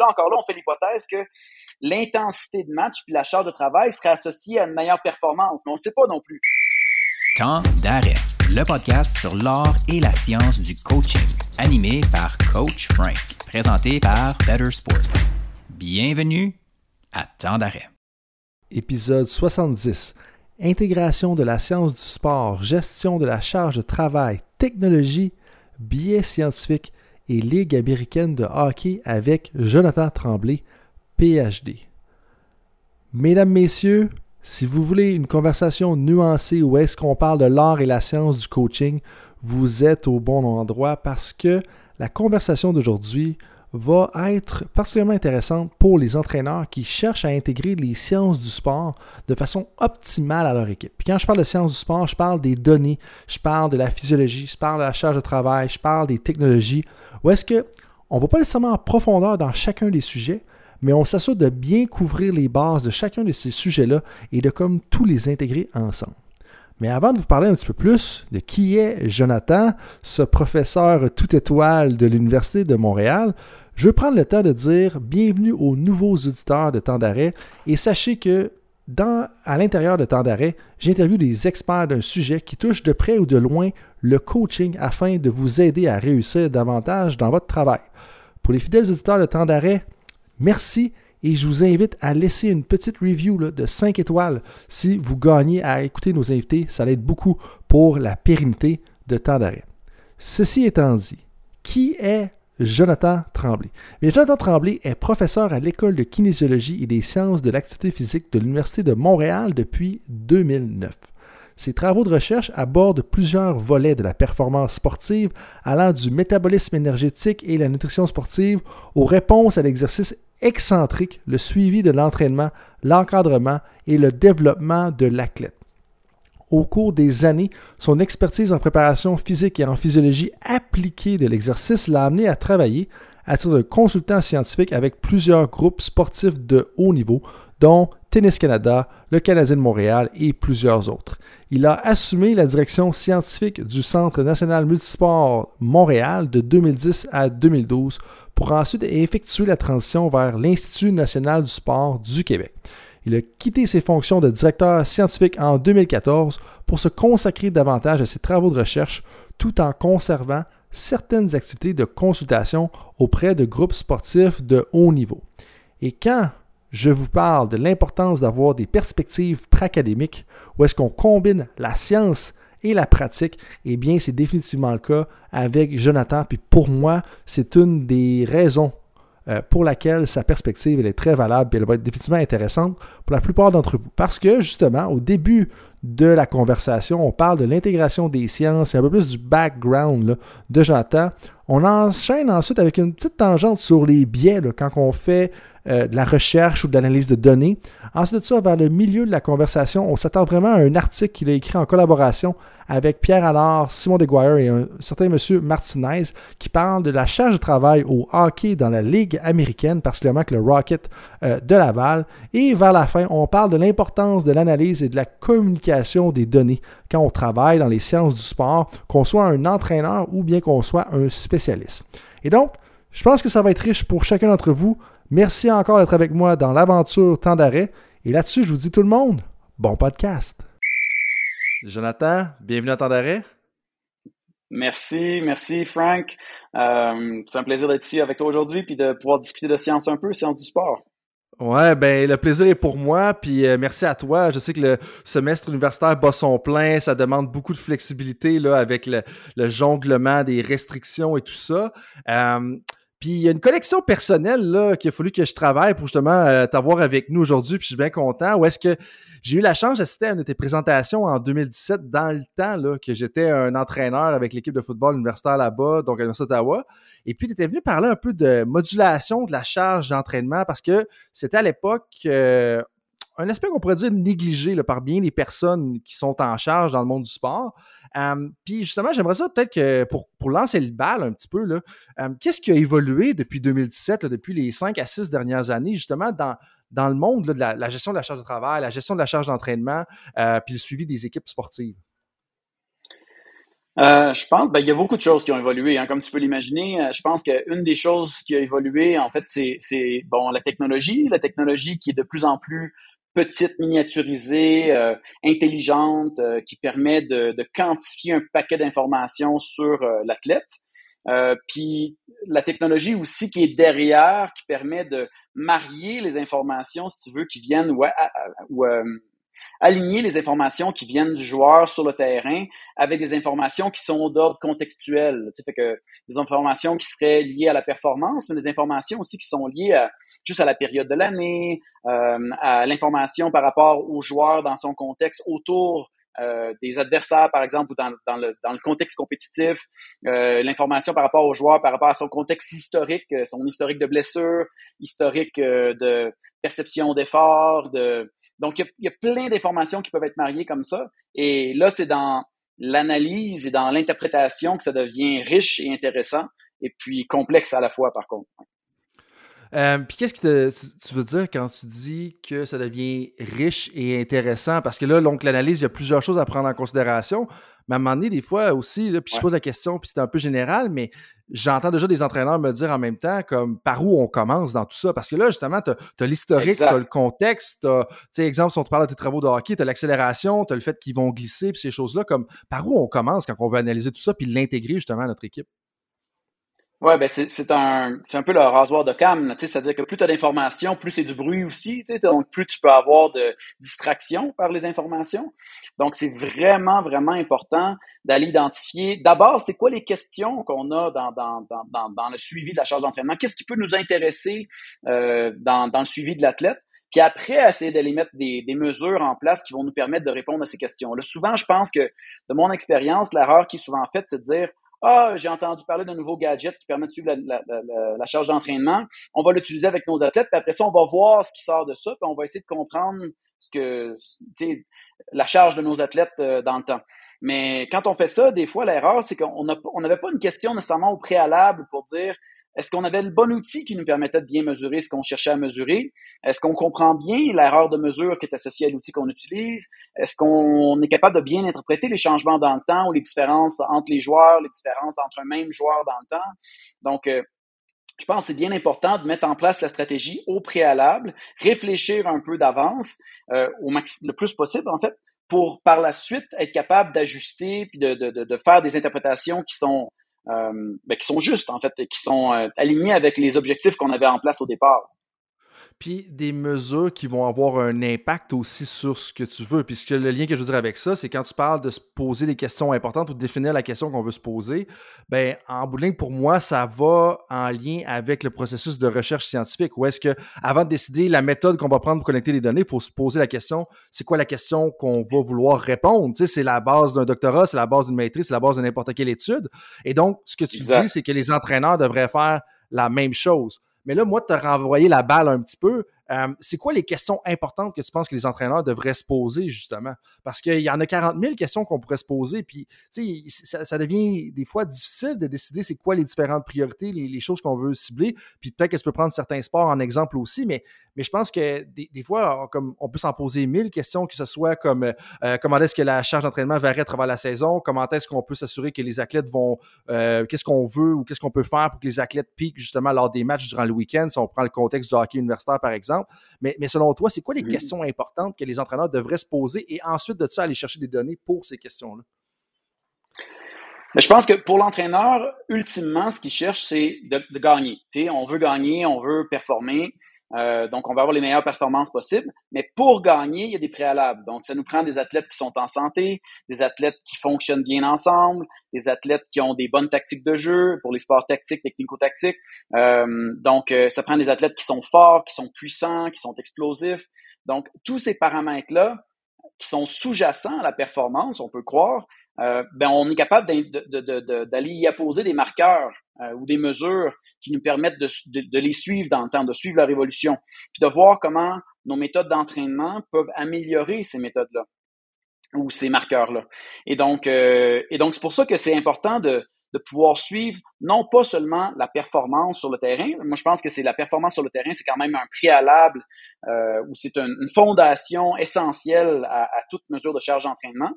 là, encore là, on fait l'hypothèse que l'intensité de match puis la charge de travail serait associée à une meilleure performance, mais on ne sait pas non plus. Temps d'arrêt, le podcast sur l'art et la science du coaching, animé par Coach Frank, présenté par Better Sport. Bienvenue à Temps d'arrêt. Épisode 70. Intégration de la science du sport, gestion de la charge de travail, technologie, biais scientifiques et Ligue américaine de hockey avec Jonathan Tremblay, PhD. Mesdames, Messieurs, si vous voulez une conversation nuancée où est-ce qu'on parle de l'art et la science du coaching, vous êtes au bon endroit parce que la conversation d'aujourd'hui va être particulièrement intéressante pour les entraîneurs qui cherchent à intégrer les sciences du sport de façon optimale à leur équipe. Puis quand je parle de sciences du sport, je parle des données, je parle de la physiologie, je parle de la charge de travail, je parle des technologies. Ou est-ce que on ne va pas nécessairement en profondeur dans chacun des sujets, mais on s'assure de bien couvrir les bases de chacun de ces sujets-là et de comme tous les intégrer ensemble. Mais avant de vous parler un petit peu plus de qui est Jonathan, ce professeur tout étoile de l'Université de Montréal, je vais prendre le temps de dire bienvenue aux nouveaux auditeurs de Temps d'arrêt et sachez que dans, à l'intérieur de Temps d'arrêt, j'interviewe des experts d'un sujet qui touche de près ou de loin le coaching afin de vous aider à réussir davantage dans votre travail. Pour les fidèles auditeurs de Temps d'arrêt, merci et je vous invite à laisser une petite review de 5 étoiles si vous gagnez à écouter nos invités. Ça l'aide beaucoup pour la pérennité de temps d'arrêt. Ceci étant dit, qui est Jonathan Tremblay? Jonathan Tremblay est professeur à l'École de kinésiologie et des sciences de l'activité physique de l'Université de Montréal depuis 2009. Ses travaux de recherche abordent plusieurs volets de la performance sportive, allant du métabolisme énergétique et la nutrition sportive aux réponses à l'exercice excentrique, le suivi de l'entraînement, l'encadrement et le développement de l'athlète. Au cours des années, son expertise en préparation physique et en physiologie appliquée de l'exercice l'a amené à travailler à titre de consultant scientifique avec plusieurs groupes sportifs de haut niveau, dont Tennis Canada, le Canadien de Montréal et plusieurs autres. Il a assumé la direction scientifique du Centre national multisport Montréal de 2010 à 2012 pour ensuite effectuer la transition vers l'Institut national du sport du Québec. Il a quitté ses fonctions de directeur scientifique en 2014 pour se consacrer davantage à ses travaux de recherche tout en conservant certaines activités de consultation auprès de groupes sportifs de haut niveau. Et quand je vous parle de l'importance d'avoir des perspectives pré-académiques où est-ce qu'on combine la science et la pratique, eh bien, c'est définitivement le cas avec Jonathan. Puis pour moi, c'est une des raisons euh, pour laquelle sa perspective est très valable et elle va être définitivement intéressante pour la plupart d'entre vous. Parce que justement, au début de la conversation, on parle de l'intégration des sciences et un peu plus du background de Jonathan. On enchaîne ensuite avec une petite tangente sur les biais quand on fait euh, de la recherche ou de l'analyse de données. Ensuite de ça, vers le milieu de la conversation, on s'attend vraiment à un article qu'il a écrit en collaboration avec Pierre Allard, Simon Deguire et un certain monsieur Martinez qui parle de la charge de travail au hockey dans la Ligue américaine, particulièrement avec le Rocket euh, de Laval. Et vers la fin, on parle de l'importance de l'analyse et de la communication des données quand on travaille dans les sciences du sport, qu'on soit un entraîneur ou bien qu'on soit un spécialiste. Et donc, je pense que ça va être riche pour chacun d'entre vous. Merci encore d'être avec moi dans l'aventure Temps d'arrêt. Et là-dessus, je vous dis tout le monde, bon podcast. Jonathan, bienvenue à Temps d'arrêt. Merci, merci Frank. Euh, c'est un plaisir d'être ici avec toi aujourd'hui puis de pouvoir discuter de science un peu, science du sport. Ouais, ben le plaisir est pour moi, puis euh, merci à toi. Je sais que le semestre universitaire bat son plein, ça demande beaucoup de flexibilité là avec le, jonglement des restrictions et tout ça. Euh, puis il y a une collection personnelle là qu'il a fallu que je travaille pour justement euh, t'avoir avec nous aujourd'hui. Puis je suis bien content. Où est-ce que j'ai eu la chance d'assister à une de tes présentations en 2017 dans le temps là, que j'étais un entraîneur avec l'équipe de football universitaire là-bas, donc à l'Université d'Ottawa. Et puis tu étais venu parler un peu de modulation de la charge d'entraînement parce que c'était à l'époque euh, un aspect qu'on pourrait dire négligé par bien les personnes qui sont en charge dans le monde du sport. Euh, puis justement, j'aimerais ça peut-être que pour, pour, lancer le bal un petit peu, euh, qu'est-ce qui a évolué depuis 2017, depuis les cinq à six dernières années, justement, dans, dans le monde de la, gestion de la charge de travail, la gestion de la charge d'entraînement, euh, puis le suivi des équipes sportives? Je pense, ben, il y a beaucoup de choses qui ont évolué, hein, comme tu peux l'imaginer. Je pense qu'une des choses qui a évolué, en fait, c'est bon la technologie, la technologie qui est de plus en plus petite, miniaturisée, euh, intelligente, euh, qui permet de, quantifier un paquet d'informations sur l'athlète. puis la technologie aussi qui est derrière, qui permet de marier les informations, si tu veux, qui viennent aligner les informations qui viennent du joueur sur le terrain avec des informations qui sont d'ordre contextuel. Tu sais, fait que des informations qui seraient liées à la performance, mais des informations aussi qui sont liées à, juste à la période de l'année, euh, à l'information par rapport au joueur dans son contexte autour euh, des adversaires, par exemple, ou dans, dans, le, dans le contexte compétitif, euh, l'information par rapport au joueur, par rapport à son contexte historique, euh, son historique de blessure, historique euh, de perception d'effort, de, donc, il y a, plein d'informations qui peuvent être mariées comme ça. Et là, c'est dans l'analyse et dans l'interprétation que ça devient riche et intéressant, et puis complexe à la fois, par contre. Euh, puis qu'est-ce que tu veux dire quand tu dis que ça devient riche et intéressant? Parce que là, donc l'analyse, il y a plusieurs choses à prendre en considération. Mais à un moment donné, des fois aussi, là, puis je pose la question, puis c'est un peu général, mais j'entends déjà des entraîneurs me dire en même temps comme par où on commence dans tout ça. Parce que là, justement, tu as, l'historique, tu as le contexte, tu sais, exemple, si on te parle de tes travaux de hockey, tu as l'accélération, tu as le fait qu'ils vont glisser, puis ces choses-là, comme par où on commence quand on veut analyser tout ça, puis l'intégrer justement à notre équipe? Ouais, ben c'est, un un peu le rasoir de cam, c'est-à-dire que plus tu as d'informations, plus c'est du bruit aussi, donc plus tu peux avoir de distraction par les informations. Donc c'est vraiment vraiment important d'aller identifier d'abord c'est quoi les questions qu'on a dans, dans, dans, dans, le suivi de la charge d'entraînement, qu'est-ce qui peut nous intéresser euh, dans, dans le suivi de l'athlète? Puis après, essayer d'aller mettre des, des mesures en place qui vont nous permettre de répondre à ces questions-là. Souvent, je pense que, de mon expérience, l'erreur qui est souvent faite, c'est de dire ah, j'ai entendu parler d'un nouveau gadget qui permet de suivre la, charge d'entraînement. On va l'utiliser avec nos athlètes, puis après ça, on va voir ce qui sort de ça, puis on va essayer de comprendre ce que, la charge de nos athlètes euh, dans le temps. Mais quand on fait ça, des fois, l'erreur, c'est qu'on n'avait pas une question nécessairement au préalable pour dire est-ce qu'on avait le bon outil qui nous permettait de bien mesurer ce qu'on cherchait à mesurer? Est-ce qu'on comprend bien l'erreur de mesure qui est associée à l'outil qu'on utilise? Est-ce qu'on est capable de bien interpréter les changements dans le temps ou les différences entre les joueurs, les différences entre un même joueur dans le temps? Donc, euh, je pense que c'est bien important de mettre en place la stratégie au préalable, réfléchir un peu d'avance, euh, au le plus possible en fait, pour par la suite être capable d'ajuster puis de, de, de, faire des interprétations qui sont euh, ben, qui sont justes, en fait, et qui sont euh, alignés avec les objectifs qu'on avait en place au départ puis des mesures qui vont avoir un impact aussi sur ce que tu veux. Puisque le lien que je veux dire avec ça, c'est quand tu parles de se poser des questions importantes ou de définir la question qu'on veut se poser, ben en bout de ligne, pour moi, ça va en lien avec le processus de recherche scientifique. Ou est-ce que, avant de décider la méthode qu'on va prendre pour collecter les données, il faut se poser la question, c'est quoi la question qu'on va vouloir répondre? Tu sais, c'est la base d'un doctorat, c'est la base d'une maîtrise, c'est la base de n'importe quelle étude. Et donc, ce que tu dis, c'est que les entraîneurs devraient faire la même chose. Mais là, moi, tu as renvoyé la balle un petit peu. Euh, c'est quoi les questions importantes que tu penses que les entraîneurs devraient se poser, justement? Parce qu'il y en a 40 000 questions qu'on pourrait se poser, puis ça, ça devient des fois difficile de décider c'est quoi les différentes priorités, les, choses qu'on veut cibler. Puis peut-être que tu peux prendre certains sports en exemple aussi, mais, je pense que des, fois, comme on peut s'en poser mille questions, que ce soit comme euh, comment est-ce que la charge d'entraînement varie à travers la saison, comment est-ce qu'on peut s'assurer que les athlètes vont, euh, qu'est-ce qu'on veut ou qu'est-ce qu'on peut faire pour que les athlètes piquent justement lors des matchs durant le week-end, si on prend le contexte du hockey universitaire par exemple. Mais, selon toi, c'est quoi les questions importantes que les entraîneurs devraient se poser et ensuite de ça aller chercher des données pour ces questions-là? je pense que pour l'entraîneur, ultimement, ce qu'il cherche, c'est de, de, gagner. on veut gagner, on veut performer. Euh, donc, on va avoir les meilleures performances possibles. Mais pour gagner, il y a des préalables. Donc, ça nous prend des athlètes qui sont en santé, des athlètes qui fonctionnent bien ensemble, des athlètes qui ont des bonnes tactiques de jeu pour les sports tactiques, technico-tactiques. Euh, donc, euh, ça prend des athlètes qui sont forts, qui sont puissants, qui sont explosifs. Donc, tous ces paramètres-là qui sont sous-jacents à la performance, on peut croire, euh, ben on est capable d'aller y apposer des marqueurs euh, ou des mesures qui nous permettent de, les suivre dans le temps, de suivre leur évolution, puis de voir comment nos méthodes d'entraînement peuvent améliorer ces méthodes-là ou ces marqueurs-là. Et donc, euh, et donc c'est pour ça que c'est important de, pouvoir suivre non pas seulement la performance sur le terrain. Moi, je pense que c'est la performance sur le terrain, c'est quand même un préalable euh, ou c'est une, fondation essentielle à, toute mesure de charge d'entraînement.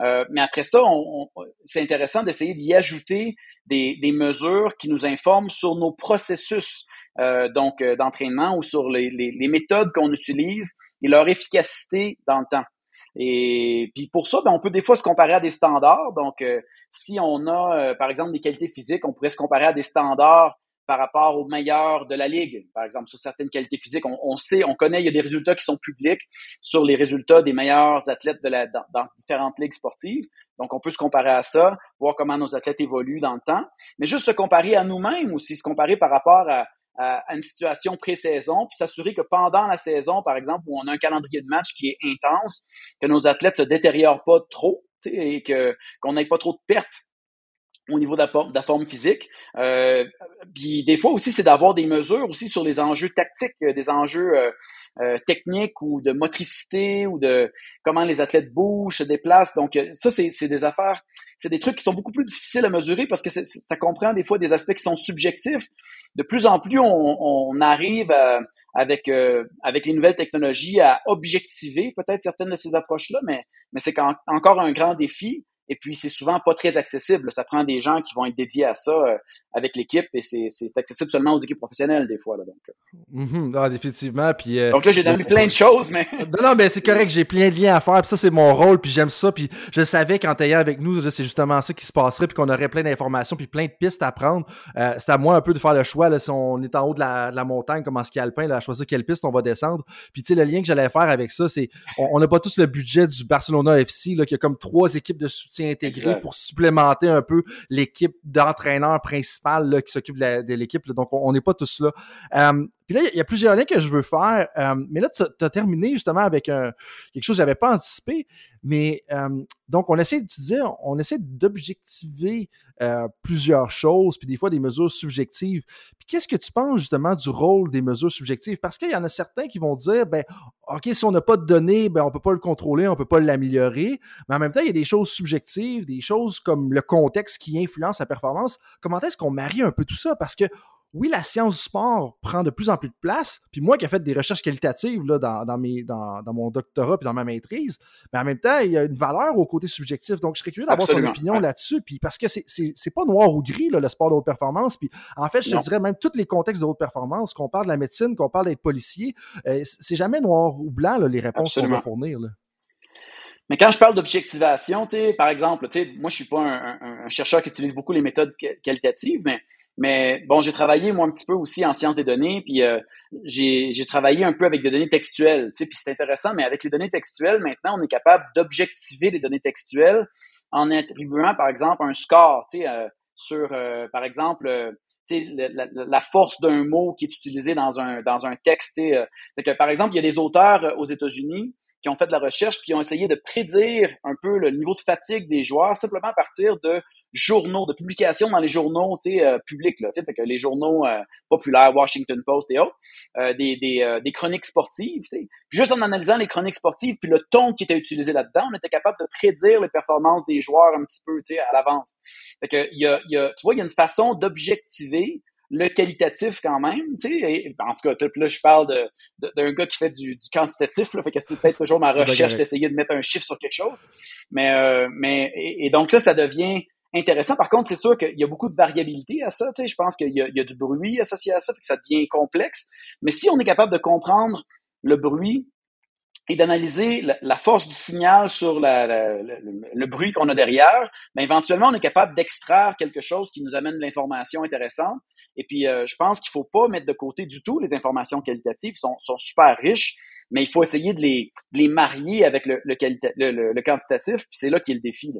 Euh, mais après ça, on, c'est intéressant d'essayer d'y ajouter des, des, mesures qui nous informent sur nos processus euh, donc euh, d'entraînement ou sur les, les, les méthodes qu'on utilise et leur efficacité dans le temps. Et puis pour ça, ben, on peut des fois se comparer à des standards. Donc, euh, si on a, par exemple, des qualités physiques, on pourrait se comparer à des standards par rapport aux meilleurs de la ligue. Par exemple, sur certaines qualités physiques, on, sait, on connaît, il y a des résultats qui sont publics sur les résultats des meilleurs athlètes dans, différentes ligues sportives. Donc, on peut se comparer à ça, voir comment nos athlètes évoluent dans le temps. Mais juste se comparer à nous-mêmes aussi, se comparer par rapport à, une situation pré-saison, puis s'assurer que pendant la saison, par exemple, où on a un calendrier de match qui est intense, que nos athlètes se détériorent pas trop et qu'on n'ait pas trop de pertes au niveau de la, forme physique. Euh, puis des fois aussi, c'est d'avoir des mesures aussi sur les enjeux tactiques, des enjeux euh, euh, techniques ou de motricité ou de comment les athlètes bougent, se déplacent. Donc ça, c'est des affaires, c'est des trucs qui sont beaucoup plus difficiles à mesurer parce que ça comprend des fois des aspects qui sont subjectifs, de plus en plus, on, arrive euh, avec euh, avec les nouvelles technologies à objectiver peut-être certaines de ces approches-là, mais mais c'est encore un grand défi. Et puis, c'est souvent pas très accessible. Ça prend des gens qui vont être dédiés à ça euh, avec l'équipe et c'est accessible seulement aux équipes professionnelles des fois. Là, donc. Mm-hmm. ah, définitivement. Puis, euh, donc là, j'ai donné plein de choses, mais... non, non, mais c'est correct, j'ai plein de liens à faire. Puis ça, c'est mon rôle, puis j'aime ça. Puis je savais qu'en t'ayant avec nous, c'est justement ça qui se passerait, puis qu'on aurait plein d'informations, puis plein de pistes à prendre. Euh, c'est à moi un peu de faire le choix. Là, si on est en haut de la, de la montagne, comme en ski alpin, là, à choisir quelle piste on va descendre. Puis tu sais, le lien que j'allais faire avec ça, c'est on n'a pas tous le budget du Barcelona FC, là, qui a comme trois équipes de soutien intégrées pour supplémenter un peu l'équipe d'entraîneurs qui s'occupe de l'équipe. Donc, on n'est pas tous là. Euh, puis là, il y a plusieurs liens que je veux faire. Euh, mais là, tu as terminé justement avec quelque chose que j'avais pas anticipé. Mais euh, donc, on essaie, tu disais, on essaie d'objectiver plusieurs choses, puis des fois des mesures subjectives. Puis qu'est-ce que tu penses justement du rôle des mesures subjectives? Parce qu'il y en a certains qui vont dire, ben, OK, si on n'a pas de données, ben, on peut pas le contrôler, on peut pas l'améliorer. Mais en même temps, il y a des choses subjectives, des choses comme le contexte qui influence la performance. Comment est-ce qu'on marie un peu tout ça? Parce que oui, la science du sport prend de plus en plus de place. Puis moi qui ai fait des recherches qualitatives là, dans, dans, mes, dans, dans mon doctorat puis dans ma maîtrise, mais en même temps, il y a une valeur au côté subjectif. Donc, je serais curieux d'avoir ton opinion là-dessus. Puis parce que c'est pas noir ou gris, là, le sport de haute performance. Puis en fait, je te dirais même tous les contextes de haute performance, qu'on parle de la médecine, qu'on parle d'être policier, euh, c'est jamais noir ou blanc là, les réponses qu'on va fournir. Là. Mais quand je parle d'objectivation, par exemple, moi je suis pas un, un, chercheur qui utilise beaucoup les méthodes qualitatives, mais mais bon, j'ai travaillé moi un petit peu aussi en sciences des données, puis euh, j'ai travaillé un peu avec des données textuelles, tu sais, puis c'est intéressant, mais avec les données textuelles, maintenant, on est capable d'objectiver les données textuelles en attribuant, par exemple, un score, tu sais, euh, sur, euh, par exemple, tu sais, la, force d'un mot qui est utilisé dans un, dans un texte. Que, par exemple, il y a des auteurs aux États-Unis qui ont fait de la recherche puis qui ont essayé de prédire un peu le niveau de fatigue des joueurs simplement à partir de journaux, de publications dans les journaux euh, publics, là, fait que les journaux euh, populaires, Washington Post et autres, euh, des, des, euh, des, chroniques sportives. Juste en analysant les chroniques sportives puis le ton qui était utilisé là-dedans, on était capable de prédire les performances des joueurs un petit peu à l'avance. Fait que, y a, y a, tu vois, il y a une façon d'objectiver le qualitatif quand même, tu sais. En tout cas, là, je parle de, d'un gars qui fait du, du quantitatif, là, fait que c'est peut-être toujours ma recherche d'essayer de mettre un chiffre sur quelque chose. Mais, euh, mais et, donc là, ça devient intéressant. Par contre, c'est sûr qu'il y a beaucoup de variabilité à ça. Tu sais, je pense qu'il y, y, a du bruit associé à ça, fait que ça devient complexe. Mais si on est capable de comprendre le bruit et d'analyser la, force du signal sur le, bruit qu'on a derrière, ben éventuellement, on est capable d'extraire quelque chose qui nous amène de l'information intéressante. Et puis, euh, je pense qu'il faut pas mettre de côté du tout les informations qualitatives, sont, sont super riches, mais il faut essayer de les, les marier avec le, le, quantitatif, puis c'est là qui est le défi.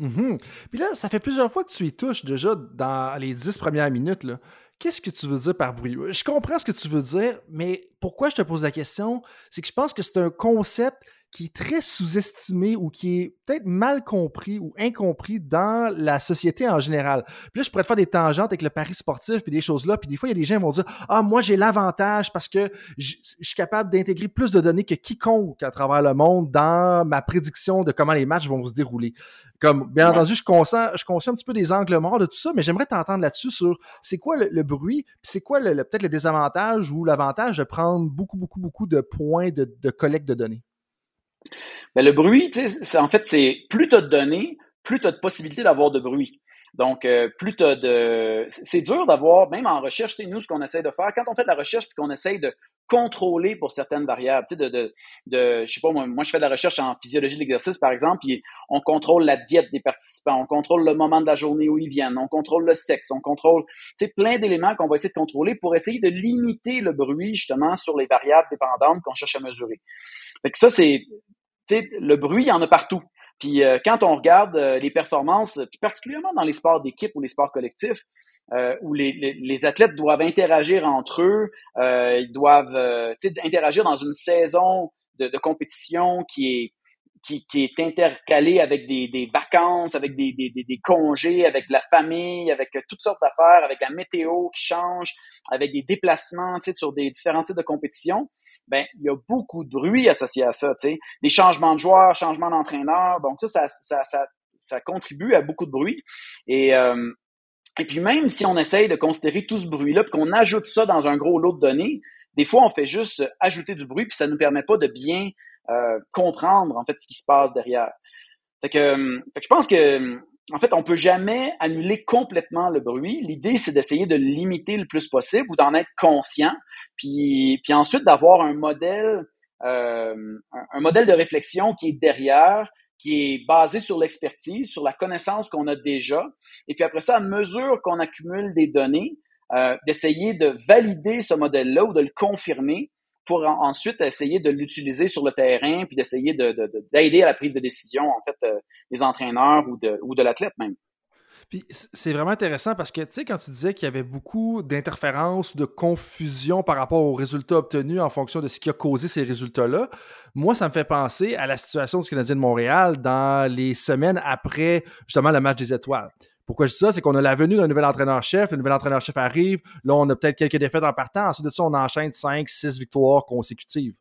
Mm-hmm. Puis là, ça fait plusieurs fois que tu y touches déjà dans les dix premières minutes. Là. Qu'est-ce que tu veux dire par bruit? Je comprends ce que tu veux dire, mais pourquoi je te pose la question? C'est que je pense que c'est un concept qui est très sous-estimé ou qui est peut-être mal compris ou incompris dans la société en général. Puis là, je pourrais te faire des tangentes avec le pari sportif puis des choses là. Puis des fois, il y a des gens qui vont dire Ah, moi, j'ai l'avantage parce que je suis capable d'intégrer plus de données que quiconque à travers le monde dans ma prédiction de comment les matchs vont se dérouler. Comme, bien entendu, je consens, je conscient un petit peu des angles morts de tout ça, mais j'aimerais t'entendre là-dessus sur c'est quoi le, bruit, puis c'est quoi le, peut-être le désavantage ou l'avantage de prendre beaucoup, beaucoup, beaucoup de points de, de collecte de données. Mais le bruit, en fait, c'est plus tu as de données, plus tu as de possibilités d'avoir de bruit. Donc, euh, plus tu de... C'est dur d'avoir, même en recherche, nous, ce qu'on essaie de faire, quand on fait de la recherche puis qu'on essaye de contrôler pour certaines variables, tu sais, de, de, de, je sais pas, moi, moi, je fais de la recherche en physiologie de l'exercice, par exemple, puis on contrôle la diète des participants, on contrôle le moment de la journée où ils viennent, on contrôle le sexe, on contrôle, tu sais, plein d'éléments qu'on va essayer de contrôler pour essayer de limiter le bruit, justement, sur les variables dépendantes qu'on cherche à mesurer. Fait que ça, c'est, le bruit, il y en a partout. Puis euh, quand on regarde euh, les performances, puis particulièrement dans les sports d'équipe ou les sports collectifs, euh, où les, athlètes doivent interagir entre eux, ils doivent interagir dans une saison de, de compétition qui est qui, qui, est intercalée avec des, des vacances, avec des, des, des, congés, avec la famille, avec toutes sortes d'affaires, avec la météo qui change, avec des déplacements sur des différents sites de compétition ben il y a beaucoup de bruit associé à ça, tu sais, des changements de joueurs, changements d'entraîneur, donc ça ça, ça, ça, ça, contribue à beaucoup de bruit. Et euh, et puis même si on essaye de considérer tout ce bruit-là, puis qu'on ajoute ça dans un gros lot de données, des fois on fait juste ajouter du bruit, puis ça ne nous permet pas de bien euh, comprendre en fait ce qui se passe derrière. Fait que, euh, je pense que en fait, on peut jamais annuler complètement le bruit. L'idée, c'est d'essayer de limiter le plus possible ou d'en être conscient, puis, puis ensuite d'avoir un modèle, euh, un, modèle de réflexion qui est derrière, qui est basé sur l'expertise, sur la connaissance qu'on a déjà, et puis après ça, à mesure qu'on accumule des données, euh, d'essayer de valider ce modèle-là ou de le confirmer pour ensuite essayer de l'utiliser sur le terrain puis d'essayer d'aider de, à la prise de décision en fait euh, des entraîneurs ou de, ou de l'athlète même. Puis c'est vraiment intéressant parce que, tu sais, quand tu disais qu'il y avait beaucoup d'interférences, de confusion par rapport aux résultats obtenus en fonction de ce qui a causé ces résultats-là, moi, ça me fait penser à la situation du Canadien de Montréal dans les semaines après, justement, le match des étoiles. Pourquoi je dis ça? C'est qu'on a la venue d'un nouvel entraîneur-chef, le nouvel entraîneur-chef arrive, là, on a peut-être quelques défaites en partant, ensuite de ça, on enchaîne 5, 6 victoires consécutives.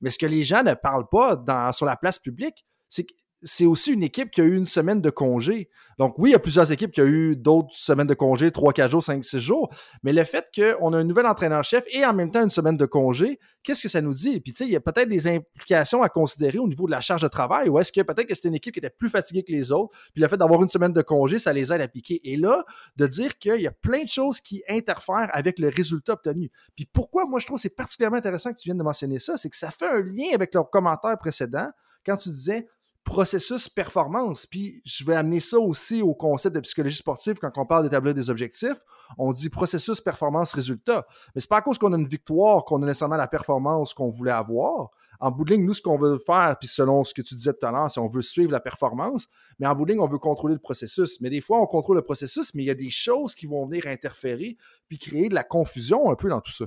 Mais ce que les gens ne parlent pas sur la place publique, c'est que c'est aussi une équipe qui a eu une semaine de congé. Donc oui, il y a plusieurs équipes qui ont eu d'autres semaines de congé, 3, 4 jours, 5, 6 jours. Mais le fait qu'on a un nouvel entraîneur-chef et en même temps une semaine de congé, qu'est-ce que ça nous dit? Puis tu sais, il y a peut-être des implications à considérer au niveau de la charge de travail. Ou est-ce que peut-être que c'était une équipe qui était plus fatiguée que les autres, puis le fait d'avoir une semaine de congé, ça les aide à piquer. Et là, de dire qu'il y a plein de choses qui interfèrent avec le résultat obtenu. Puis pourquoi moi je trouve c'est particulièrement intéressant que tu viennes de mentionner ça, c'est que ça fait un lien avec leur commentaire précédent quand tu disais processus performance. Puis je vais amener ça aussi au concept de psychologie sportive quand on parle d'établir des objectifs. On dit processus performance résultat. Mais c'est pas à cause qu'on a une victoire qu'on a nécessairement la performance qu'on voulait avoir. En bout nous, ce qu'on veut faire, puis selon ce que tu disais tout à l'heure, c'est on veut suivre la performance, mais en bout de ligne, on veut contrôler le processus. Mais des fois, on contrôle le processus, mais il y a des choses qui vont venir interférer puis créer de la confusion un peu dans tout ça.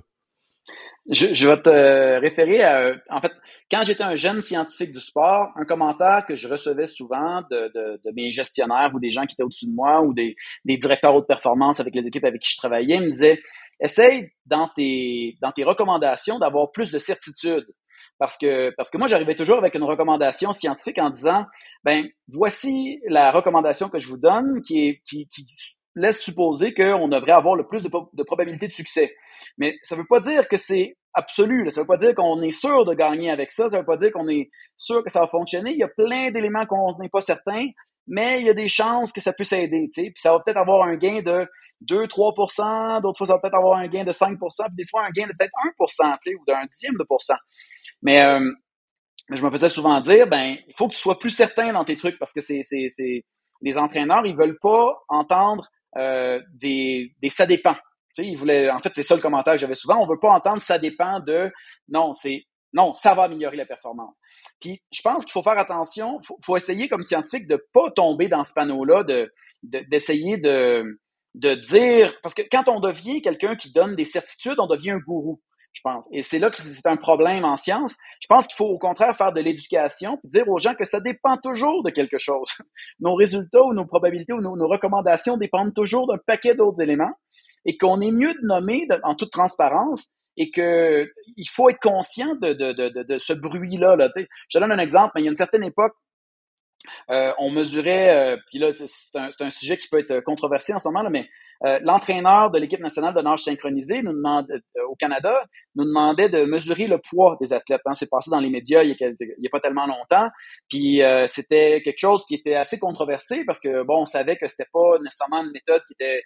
Je, vais te référer à, en fait, quand j'étais un jeune scientifique du sport, un commentaire que je recevais souvent de, mes gestionnaires ou des gens qui étaient au-dessus de moi ou des, des directeurs haute performance avec les équipes avec qui je travaillais me disait, essaye dans tes, dans tes recommandations d'avoir plus de certitude. Parce que, parce que moi, j'arrivais toujours avec une recommandation scientifique en disant, ben, voici la recommandation que je vous donne qui est, qui laisse supposer qu'on devrait avoir le plus de, probabilité de succès. Mais ça ne veut pas dire que c'est absolu. Ça ne veut pas dire qu'on est sûr de gagner avec ça. Ça ne veut pas dire qu'on est sûr que ça va fonctionner. Il y a plein d'éléments qu'on n'est pas certain, mais il y a des chances que ça puisse aider. Puis ça va peut-être avoir un gain de 2-3% d'autres fois, ça va peut-être avoir un gain de 5% puis des fois un gain de peut-être 1% ou d'un dixième de pourcent. Mais euh, je me faisais souvent dire, ben, il faut que tu sois plus certain dans tes trucs parce que c'est les entraîneurs, ils veulent pas entendre euh, des, des ça dépend. Tu sais, il voulait, en fait, c'est ça le commentaire que j'avais souvent. On veut pas entendre ça dépend de non, c'est non, ça va améliorer la performance. Puis je pense qu'il faut faire attention, faut, faut essayer comme scientifique de pas tomber dans ce panneau-là, de d'essayer de, de, dire parce que quand on devient quelqu'un qui donne des certitudes, on devient un gourou. Je pense. Et c'est là que c'est un problème en science. Je pense qu'il faut au contraire faire de l'éducation, dire aux gens que ça dépend toujours de quelque chose. nos résultats ou nos probabilités ou nos, recommandations dépendent toujours d'un paquet d'autres éléments et qu'on est mieux de nommer en toute transparence et que il faut être conscient de, de, de, ce bruit-là. Là. Je donne un exemple, mais il y a une certaine époque, euh, on mesurait, euh, puis là, c'est un, sujet qui peut être controversé en ce moment, mais euh, l'entraîneur de l'équipe nationale de nage synchronisé nous demande, au Canada nous demandait de mesurer le poids des athlètes. Hein. C'est passé dans les médias il n'y a, pas tellement longtemps. Puis c'était quelque chose qui était assez controversé parce que bon, on savait que c'était pas nécessairement une méthode qui était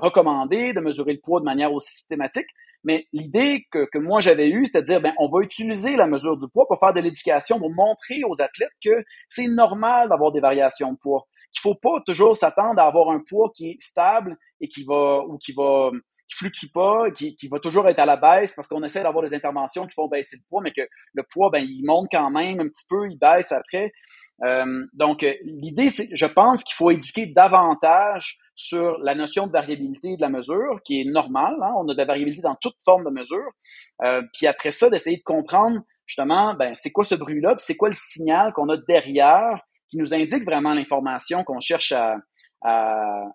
recommandée de mesurer le poids de manière aussi systématique. Mais l'idée que, que moi j'avais eue, c'était de dire, ben, on va utiliser la mesure du poids pour faire de l'éducation, pour montrer aux athlètes que c'est normal d'avoir des variations de poids. Qu'il faut pas toujours s'attendre à avoir un poids qui est stable et qui va, ou qui va, qui fluctue pas, qui, qui va toujours être à la baisse parce qu'on essaie d'avoir des interventions qui font baisser le poids, mais que le poids, ben, il monte quand même un petit peu, il baisse après. Euh, donc, l'idée, c'est, je pense qu'il faut éduquer davantage sur la notion de variabilité de la mesure, qui est normale. Hein? On a de la variabilité dans toute forme de mesure. Euh, puis après ça, d'essayer de comprendre justement, ben, c'est quoi ce bruit-là, c'est quoi le signal qu'on a derrière qui nous indique vraiment l'information qu'on cherche à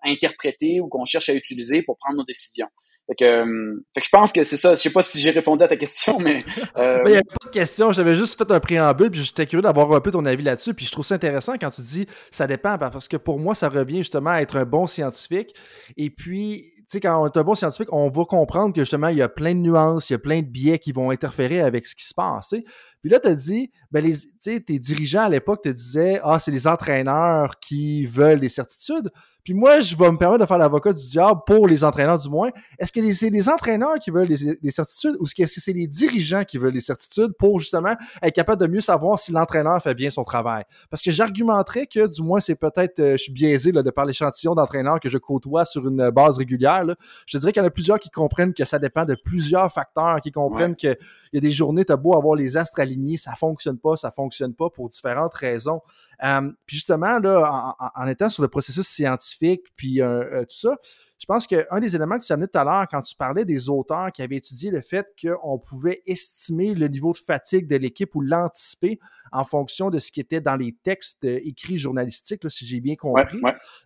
interpréter ou qu'on cherche à utiliser pour prendre nos décisions. Fait que, euh, fait que je pense que c'est ça. Je sais pas si j'ai répondu à ta question, mais. Euh... il n'y a pas de question. J'avais juste fait un préambule, puis j'étais curieux d'avoir un peu ton avis là-dessus. Puis je trouve ça intéressant quand tu dis ça dépend, parce que pour moi, ça revient justement à être un bon scientifique. Et puis, tu sais, quand on est un bon scientifique, on va comprendre que justement, il y a plein de nuances, il y a plein de biais qui vont interférer avec ce qui se passe. Puis là, tu as dit, ben les, tes dirigeants à l'époque te disaient Ah, c'est les entraîneurs qui veulent des certitudes. Puis moi, je vais me permettre de faire l'avocat du diable pour les entraîneurs du moins. Est-ce que c'est les entraîneurs qui veulent des, certitudes ou est-ce que c'est les dirigeants qui veulent des certitudes pour justement être capable de mieux savoir si l'entraîneur fait bien son travail? Parce que j'argumenterais que du moins c'est peut-être, euh, je suis biaisé là, de par l'échantillon d'entraîneurs que je côtoie sur une base régulière. Là. Je dirais qu'il y en a plusieurs qui comprennent que ça dépend de plusieurs facteurs, qui comprennent qu'il y a des journées, tu as beau avoir les astres alignés, ça fonctionne pas, ça fonctionne pas pour différentes raisons. Euh, puis justement, là, en, étant sur le processus scientifique, puis euh, euh, tout ça, je pense qu'un des éléments que tu as amené tout à l'heure quand tu parlais des auteurs qui avaient étudié le fait qu'on pouvait estimer le niveau de fatigue de l'équipe ou l'anticiper en fonction de ce qui était dans les textes écrits journalistiques, si j'ai bien compris,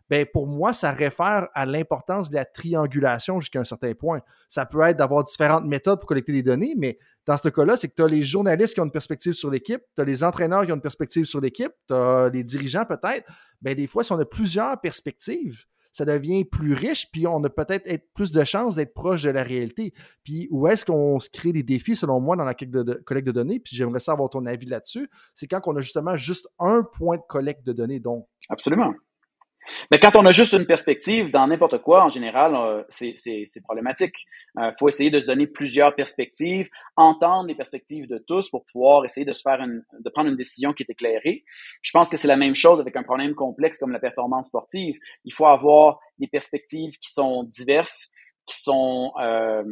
Ben, pour moi, ça réfère à l'importance de la triangulation jusqu'à un certain point. Ça peut être d'avoir différentes méthodes pour collecter des données, mais dans ce cas-là, c'est que tu as les journalistes qui ont une perspective sur l'équipe, tu as les entraîneurs qui ont une perspective sur l'équipe, tu as les dirigeants peut-être. Ben, des fois, si on a plusieurs perspectives, ça devient plus riche, puis on a peut-être plus de chances d'être proche de la réalité. Puis où est-ce qu'on se crée des défis, selon moi, dans la collecte de données, puis j'aimerais savoir ton avis là-dessus, c'est quand on a justement juste un point de collecte de données. Donc, Absolument. Mais quand on a juste une perspective dans n'importe quoi, en général, euh, c'est problématique. Il euh, faut essayer de se donner plusieurs perspectives, entendre les perspectives de tous pour pouvoir essayer de se faire une, de prendre une décision qui est éclairée. Je pense que c'est la même chose avec un problème complexe comme la performance sportive. Il faut avoir des perspectives qui sont diverses, qui sont euh,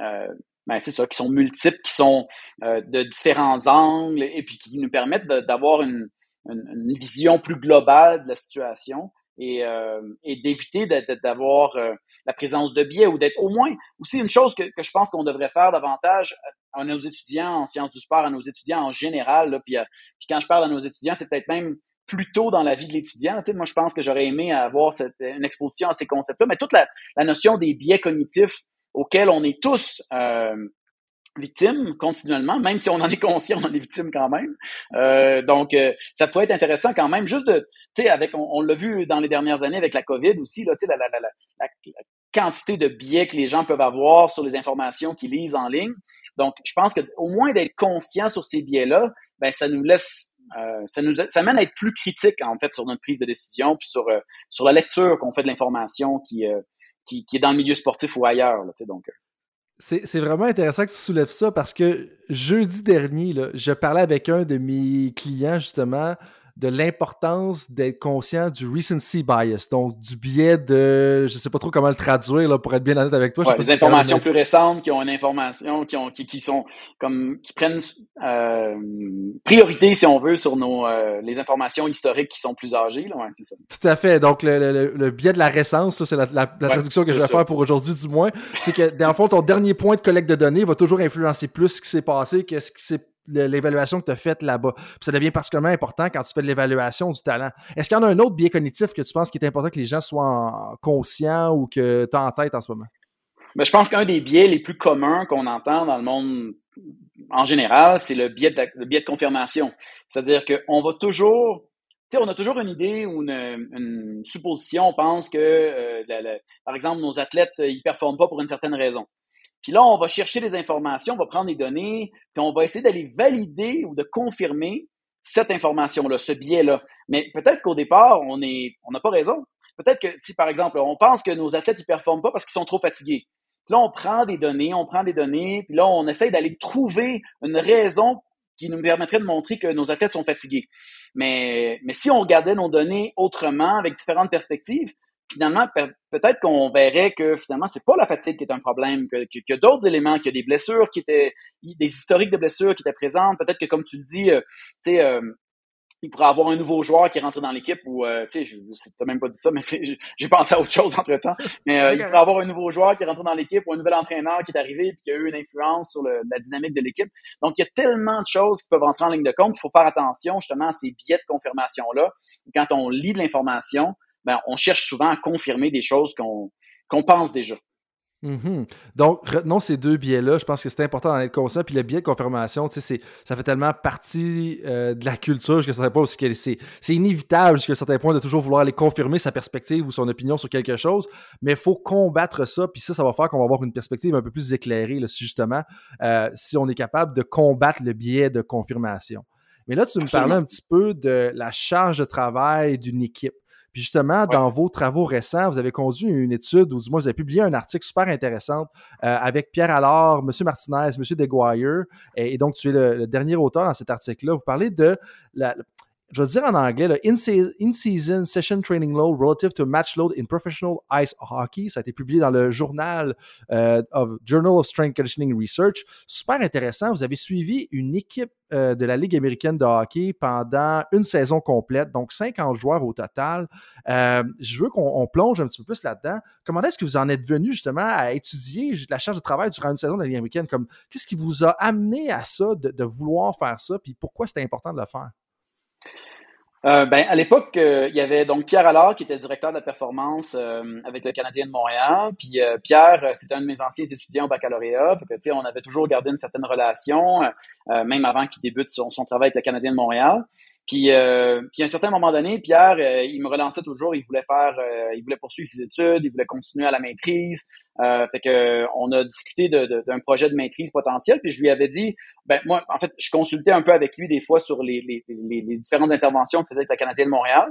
euh ben c'est ça, qui sont multiples, qui sont de différents angles et puis qui nous permettent d'avoir une, une, une, vision plus globale de la situation et, euh, et d'éviter d'avoir euh, la présence de biais ou d'être au moins aussi une chose que, que je pense qu'on devrait faire davantage à nos étudiants en sciences du sport, à nos étudiants en général. Là, puis, euh, puis quand je parle à nos étudiants, c'est peut-être même plus tôt dans la vie de l'étudiant. Tu sais, moi, je pense que j'aurais aimé avoir cette, une exposition à ces concepts-là, mais toute la, la, notion des biais cognitifs auxquels on est tous euh, victime continuellement, même si on en est conscient, on en est victime quand même. Euh, donc, euh, ça pourrait être intéressant quand même, juste de, tu sais, avec, on, l'a vu dans les dernières années avec la COVID aussi, là, tu sais, la, la, la, la, quantité de biais que les gens peuvent avoir sur les informations qu'ils lisent en ligne. Donc, je pense que au moins d'être conscient sur ces biais-là, ben ça nous laisse, euh, ça nous, ça mène à être plus critique en fait sur notre prise de décision, puis sur euh, sur la lecture qu'on fait de l'information qui, qui, qui est dans le milieu sportif ou ailleurs. Là, donc. C'est vraiment intéressant que tu soulèves ça parce que jeudi dernier, là, je parlais avec un de mes clients justement de l'importance d'être conscient du recency bias, donc du biais de, je sais pas trop comment le traduire là, pour être bien honnête avec toi. Ouais, les informations plus récentes qui ont une information, qui ont, qui, qui sont comme, qui prennent euh, priorité si on veut sur nos euh, les informations historiques qui sont plus âgées. Là, ouais, c'est ça. Tout à fait. Donc le, le, le biais de la récence, c'est la, la, la traduction que je vais faire pour aujourd'hui du moins, c'est que dans le fond ton dernier point de collecte de données va toujours influencer plus ce qui s'est passé que ce qui s'est l'évaluation que tu as faite là-bas. ça devient particulièrement important quand tu fais de l'évaluation du talent. Est-ce qu'il y en a un autre biais cognitif que tu penses qu'il est important que les gens soient conscients ou que tu as en tête en ce moment? Mais je pense qu'un des biais les plus communs qu'on entend dans le monde en général, c'est le biais de, le biais de confirmation. C'est-à-dire qu'on va toujours tu sais, on a toujours une idée ou une, une supposition. On pense que, euh, par exemple, nos athlètes, ils performent pas pour une certaine raison. Puis là, on va chercher des informations, on va prendre des données, puis on va essayer d'aller valider ou de confirmer cette information-là, ce biais-là. Mais peut-être qu'au départ, on est, on n'a pas raison. Peut-être que si, par exemple, on pense que nos athlètes ne performent pas parce qu'ils sont trop fatigués. Puis là, on prend des données, on prend des données, puis là, on essaye d'aller trouver une raison qui nous permettrait de montrer que nos athlètes sont fatigués. Mais, mais si on regardait nos données autrement, avec différentes perspectives, finalement, peut-être qu'on verrait que finalement, c'est pas la fatigue qui est un problème, qu'il y a d'autres éléments, qu'il y a des blessures qui étaient, des historiques de blessures qui étaient présentes. Peut-être que, comme tu le dis, euh, tu sais, euh, il pourrait avoir un nouveau joueur qui est rentré dans l'équipe ou euh, tu sais t'as même pas dit ça mais j'ai pensé à autre chose entre temps. Mais il pourrait avoir un nouveau joueur qui est rentré dans l'équipe ou un nouvel entraîneur qui est arrivé et qui a eu une influence sur la dynamique de l'équipe. Donc il y a tellement de choses qui peuvent rentrer en ligne de compte. Il faut faire attention justement à ces biais de confirmation là quand on lit de l'information ben, on cherche souvent à confirmer des choses qu'on pense déjà. Mm-hmm. Donc, retenons ces deux biais-là. Je pense que c'est important d'en être conscient. Puis le biais de confirmation, ça fait tellement partie euh, de la culture jusqu'à certains points aussi que c'est, inévitable jusqu'à certains points de toujours vouloir aller confirmer sa perspective ou son opinion sur quelque chose. Mais il faut combattre ça. Puis ça, ça va faire qu'on va avoir une perspective un peu plus éclairée, là, justement, euh, si on est capable de combattre le biais de confirmation. Mais là, tu me parlais un petit peu de la charge de travail d'une équipe. Puis justement, dans vos travaux récents, vous avez conduit une étude, ou du moins vous avez publié un article super intéressant euh, avec Pierre Allard, M. Martinez, M. Deguire, et, donc tu es le, dernier auteur dans cet article-là. Vous parlez de la, je vais dire en anglais, In-Season Session Training Load Relative to Match Load in Professional Ice Hockey. Ça a été publié dans le journal euh, of Journal of Strength Conditioning Research. Super intéressant. Vous avez suivi une équipe euh, de la Ligue américaine de hockey pendant une saison complète, donc 50 joueurs au total. Euh, je veux qu'on plonge un petit peu plus là-dedans. Comment est-ce que vous en êtes venu justement à étudier la charge de travail durant une saison de la Ligue américaine? Qu'est-ce qui vous a amené à ça, de, de vouloir faire ça, puis pourquoi c'était important de le faire? Euh, ben, à l'époque, euh, il y avait donc Pierre Allard qui était directeur de la performance euh, avec le Canadien de Montréal. Puis Pierre, c'était un de mes anciens étudiants au baccalauréat. On avait toujours gardé une certaine relation, même avant qu'il débute son, travail avec le Canadien de Montréal. Puis, euh, puis à un certain moment donné, Pierre, euh, il me relançait toujours. Il voulait faire, euh, il voulait poursuivre ses études, il voulait continuer à la maîtrise. Euh, fait que on a discuté d'un projet de maîtrise potentiel. Puis je lui avais dit, ben moi, en fait, je consultais un peu avec lui des fois sur les, les, les, différentes interventions qu'il faisait avec la Canadienne de Montréal.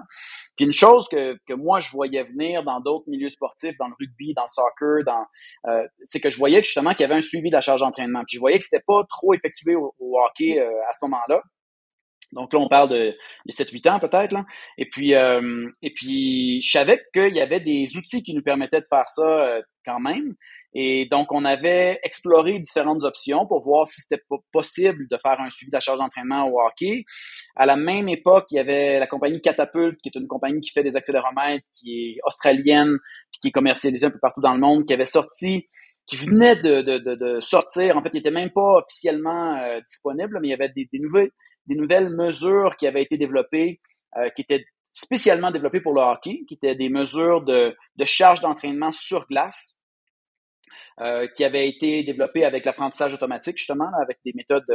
Puis une chose que, que moi je voyais venir dans d'autres milieux sportifs, dans le rugby, dans le soccer, dans, euh, c'est que je voyais justement qu'il y avait un suivi de la charge d'entraînement. Puis je voyais que c'était pas trop effectué au, au hockey à ce moment-là. Donc là, on parle de, de 7-8 ans peut-être. Et puis, euh, et puis, je savais qu'il y avait des outils qui nous permettaient de faire ça euh, quand même. Et donc, on avait exploré différentes options pour voir si c'était possible de faire un suivi de la charge d'entraînement au hockey. À la même époque, il y avait la compagnie Catapult, qui est une compagnie qui fait des accéléromètres, qui est australienne, qui est commercialisée un peu partout dans le monde, qui avait sorti qui venait de, de, de, sortir. En fait, il n'était même pas officiellement euh, disponible, mais il y avait des, des nouvelles des nouvelles mesures qui avaient été développées, euh, qui étaient spécialement développées pour le hockey, qui étaient des mesures de, de charge d'entraînement sur glace, euh, qui avaient été développées avec l'apprentissage automatique, justement, avec des méthodes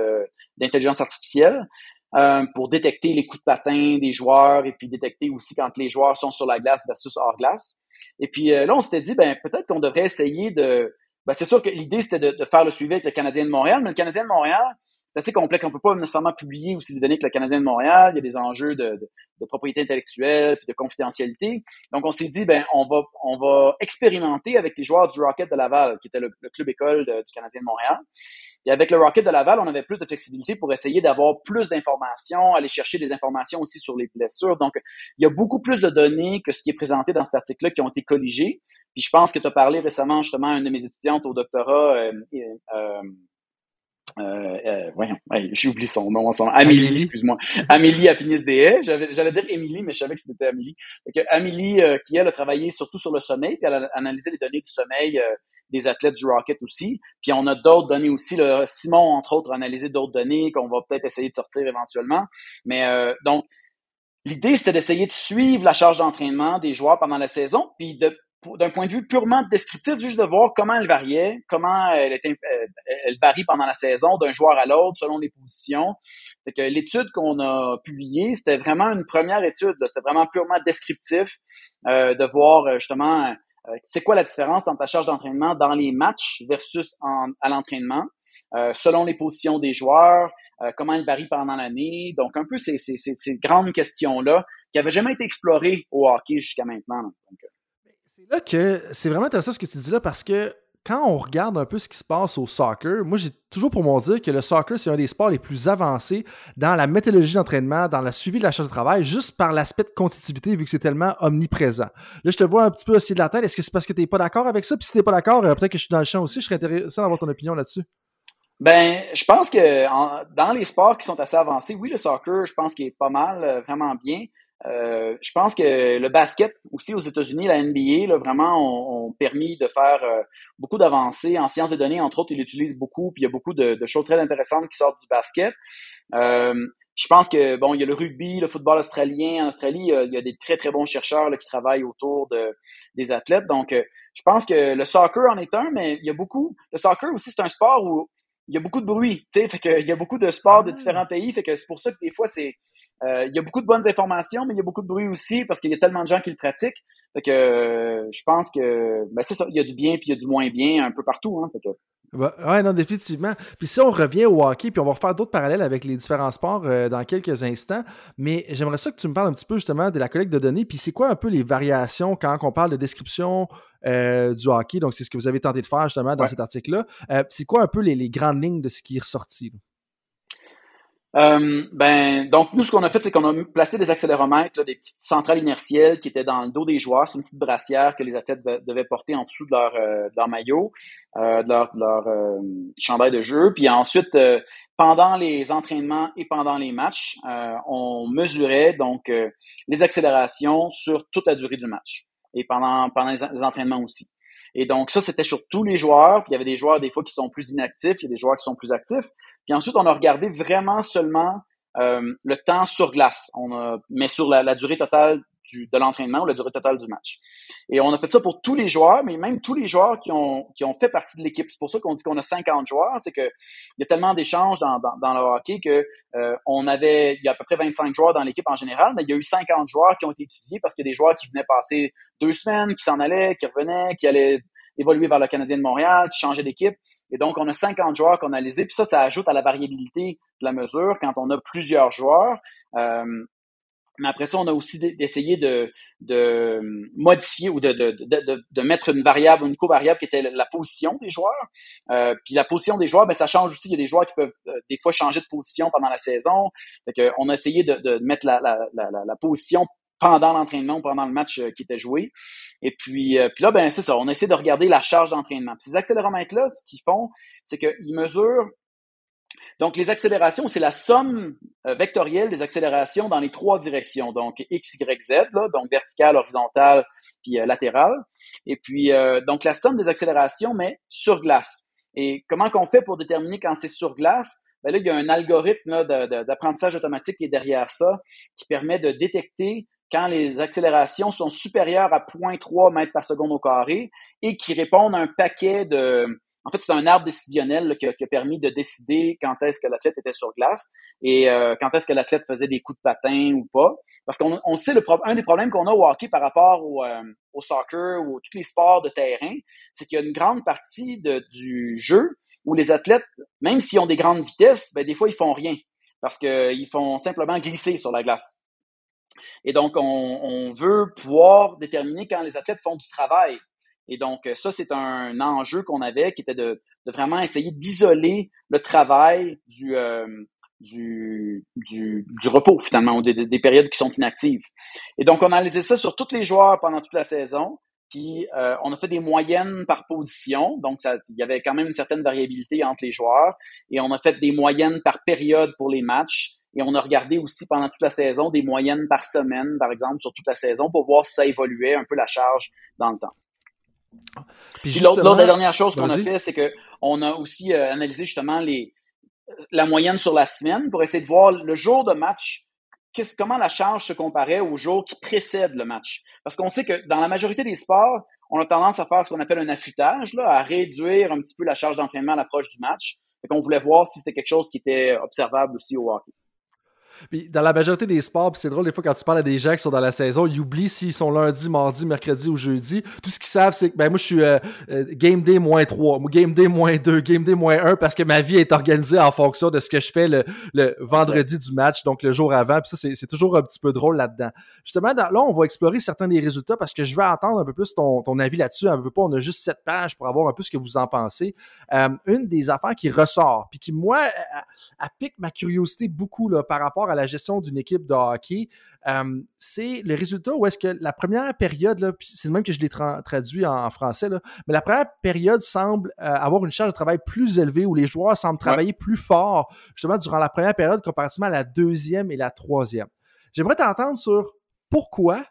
d'intelligence artificielle. Euh, pour détecter les coups de patin des joueurs et puis détecter aussi quand les joueurs sont sur la glace versus hors glace. Et puis là, on s'était dit, ben peut-être qu'on devrait essayer de... Ben, c'est sûr que l'idée, c'était de, de, faire le suivi avec le Canadien de Montréal, mais le Canadien de Montréal, c'est assez complexe. On peut pas nécessairement publier aussi des données que le Canadien de Montréal. Il y a des enjeux de, de, propriété intellectuelle puis de confidentialité. Donc, on s'est dit, ben, on va, on va expérimenter avec les joueurs du Rocket de Laval, qui était le, club école du Canadien de Montréal. Et avec le Rocket de Laval, on avait plus de flexibilité pour essayer d'avoir plus d'informations, aller chercher des informations aussi sur les blessures. Donc, il y a beaucoup plus de données que ce qui est présenté dans cet article-là qui ont été colligées. Puis je pense que tu as parlé récemment justement à une de mes étudiantes au doctorat, euh, euh, euh, euh, voyons, j'ai oublié son nom en ce moment. Amélie, excuse-moi. Amélie Apinis Des. J'allais dire Émilie, mais je savais que c'était Amélie. Donc, Amélie, euh, qui elle a travaillé surtout sur le sommeil, puis elle a analysé les données du sommeil euh, des athlètes du Rocket aussi. Puis on a d'autres données aussi. Là. Simon, entre autres, a analysé d'autres données qu'on va peut-être essayer de sortir éventuellement. Mais donc, l'idée, c'était d'essayer de suivre la charge d'entraînement des joueurs pendant la saison, puis de d'un point de vue purement descriptif, juste de voir comment elle variait, comment elle, euh, elle varie pendant la saison d'un joueur à l'autre selon les positions. Fait que l'étude qu'on a publiée, c'était vraiment une première étude. C'était vraiment purement descriptif euh, de voir euh, justement c'est quoi la différence dans ta charge d'entraînement dans les matchs versus à l'entraînement. selon les positions des joueurs, comment elle varie pendant l'année. Donc, un peu ces, ces, grandes questions-là qui n'avaient jamais été explorées au hockey jusqu'à maintenant. C'est là que c'est vraiment intéressant ce que tu dis là parce que quand on regarde un peu ce qui se passe au soccer, moi j'ai toujours pour mon dire que le soccer c'est un des sports les plus avancés dans la méthodologie d'entraînement, dans la suivi de la charge de travail, juste par l'aspect de compétitivité vu que c'est tellement omniprésent. Là, je te vois un petit peu aussi de la tête. Est-ce que c'est parce que tu n'es pas d'accord avec ça? Puis si tu n'es pas d'accord, euh, peut-être que je suis dans le champ aussi. Je serais intéressé d'avoir ton opinion là-dessus. Ben, je pense que dans les sports qui sont assez avancés, oui, le soccer, je pense qu'il est pas mal, euh, vraiment bien. Euh, je pense que le basket aussi aux États-Unis, la NBA, là, vraiment ont, permis de faire euh, beaucoup d'avancées en sciences des données. Entre autres, ils l'utilisent beaucoup, puis il y a beaucoup de, choses très intéressantes qui sortent du basket. Euh, je pense que bon, il y a le rugby, le football australien. En Australie, il y a des très très bons chercheurs qui travaillent autour de des athlètes. Donc, je pense que le soccer en est un, mais il y a beaucoup. Le soccer aussi, c'est un sport où il y a beaucoup de bruit, tu sais, fait que il y a beaucoup de sports de ah. différents pays, fait que c'est pour ça que des fois c'est euh, il y a beaucoup de bonnes informations, mais il y a beaucoup de bruit aussi parce qu'il y a tellement de gens qui le pratiquent. Fait que euh, je pense que ben c'est ça, il y a du bien puis il y a du moins bien un peu partout. Hein, fait que... bah, ouais, non, définitivement. Puis si on revient au hockey, puis on va refaire d'autres parallèles avec les différents sports euh, dans quelques instants, mais j'aimerais ça que tu me parles un petit peu justement de la collecte de données, puis c'est quoi un peu les variations quand on parle de description du hockey, donc c'est ce que vous avez tenté de faire justement dans cet article-là. c'est quoi un peu les, les, grandes lignes de ce qui est ressorti? Euh, ben, donc, nous, ce qu'on a fait, c'est qu'on a placé des accéléromètres, des petites centrales inertielles qui étaient dans le dos des joueurs. C'est une petite brassière que les athlètes devaient porter en dessous de leur, euh, leur maillot, euh, de leur, leur euh, chandail de jeu. Puis ensuite, pendant les entraînements et pendant les matchs, on mesurait donc les accélérations sur toute la durée du match et pendant, pendant les entraînements aussi. Et donc, ça, c'était sur tous les joueurs. Puis il y avait des joueurs, des fois, qui sont plus inactifs, il y a des joueurs qui sont plus actifs. Puis ensuite, on a regardé vraiment seulement euh, le temps sur glace. Mais sur la, durée totale de l'entraînement ou la durée totale du match. Et on a fait ça pour tous les joueurs, mais même tous les joueurs qui ont, fait partie de l'équipe. C'est pour ça qu'on dit qu'on a 50 joueurs. C'est que il y a tellement d'échanges dans, dans, dans, le hockey que euh, on avait, il y a à peu près 25 joueurs dans l'équipe en général, mais il y a eu 50 joueurs qui ont été étudiés parce qu'il y a des joueurs qui venaient passer deux semaines, qui s'en allaient, qui revenaient, qui allaient évoluer vers le Canadien de Montréal, qui changeaient d'équipe. Et donc, on a 50 joueurs qu'on a analysés. Puis ça, ça ajoute à la variabilité de la mesure quand on a plusieurs joueurs. Euh, mais après ça, on a aussi d'essayer de, de modifier ou de, de, de, de, mettre une variable, une covariable qui était la position des joueurs. Euh, puis la position des joueurs, ben, ça change aussi. Il y a des joueurs qui peuvent euh, des fois changer de position pendant la saison. Fait on a essayé de, mettre la, la, la, la position pendant l'entraînement, pendant le match euh, qui était joué. Et puis, euh, puis là, ben c'est ça, on essaie de regarder la charge d'entraînement. Ces accéléromètres-là, ce qu'ils font, c'est qu'ils mesurent donc, les accélérations, c'est la somme euh, vectorielle des accélérations dans les trois directions. Donc, X, Y, Z, là, donc verticale, horizontale, puis latérale. Et puis, donc, la somme des accélérations, mais sur glace. Et comment qu'on fait pour déterminer quand c'est sur glace? Ben là, il y a un algorithme d'apprentissage automatique qui est derrière ça, qui permet de détecter quand les accélérations sont supérieures à 0.3 mètres par seconde au carré et qui répondent à un paquet de... En fait, c'est un arbre décisionnel qui, a, permis de décider quand est-ce que l'athlète était sur glace et euh, quand est-ce que l'athlète faisait des coups de patin ou pas. Parce qu'on on sait le un des problèmes qu'on a au hockey par rapport au, euh, au soccer ou tous les sports de terrain, c'est qu'il y a une grande partie de, du jeu où les athlètes, même s'ils ont des grandes vitesses, ben, des fois, ils font rien parce qu'ils font simplement glisser sur la glace. Et donc, on, veut pouvoir déterminer quand les athlètes font du travail. Et donc, ça, c'est un enjeu qu'on avait qui était de, vraiment essayer d'isoler le travail du, euh, du, repos, finalement, ou des, des, périodes qui sont inactives. Et donc, on a analysé ça sur tous les joueurs pendant toute la saison. Puis, euh, on a fait des moyennes par position. Donc, il y avait quand même une certaine variabilité entre les joueurs. Et on a fait des moyennes par période pour les matchs. Et on a regardé aussi pendant toute la saison des moyennes par semaine, par exemple, sur toute la saison, pour voir si ça évoluait un peu la charge dans le temps. Puis, l'autre, la dernière chose qu'on a fait, c'est que on a aussi euh, analysé justement les, la moyenne sur la semaine pour essayer de voir le jour de match, comment la charge se comparait au jour qui précède le match. Parce qu'on sait que dans la majorité des sports, on a tendance à faire ce qu'on appelle un affûtage, là, à réduire un petit peu la charge d'entraînement à l'approche du match. Et qu'on voulait voir si c'était quelque chose qui était observable aussi au hockey. Puis dans la majorité des sports, c'est drôle, des fois, quand tu parles à des gens qui sont dans la saison, ils oublient s'ils sont lundi, mardi, mercredi ou jeudi. Tout ce qu'ils savent, c'est que ben, moi, je suis euh, euh, game day moins 3, game day moins 2, game day moins 1, parce que ma vie est organisée en fonction de ce que je fais le, le vendredi du match, donc le jour avant. Puis ça, c'est toujours un petit peu drôle là-dedans. Justement, là, on va explorer certains des résultats parce que je veux entendre un peu plus ton, ton avis là-dessus. On veut pas, on a juste sept pages pour avoir un peu ce que vous en pensez. Euh, une des affaires qui ressort, puis qui, moi, elle, pique ma curiosité beaucoup là, par rapport à la gestion d'une équipe de hockey, euh, c'est le résultat où est-ce que la première période, c'est le même que je l'ai traduit en, français, mais la première période semble euh, avoir une charge de travail plus élevée, où les joueurs semblent travailler plus fort, justement, durant la première période comparativement à la deuxième et la troisième. J'aimerais t'entendre sur pourquoi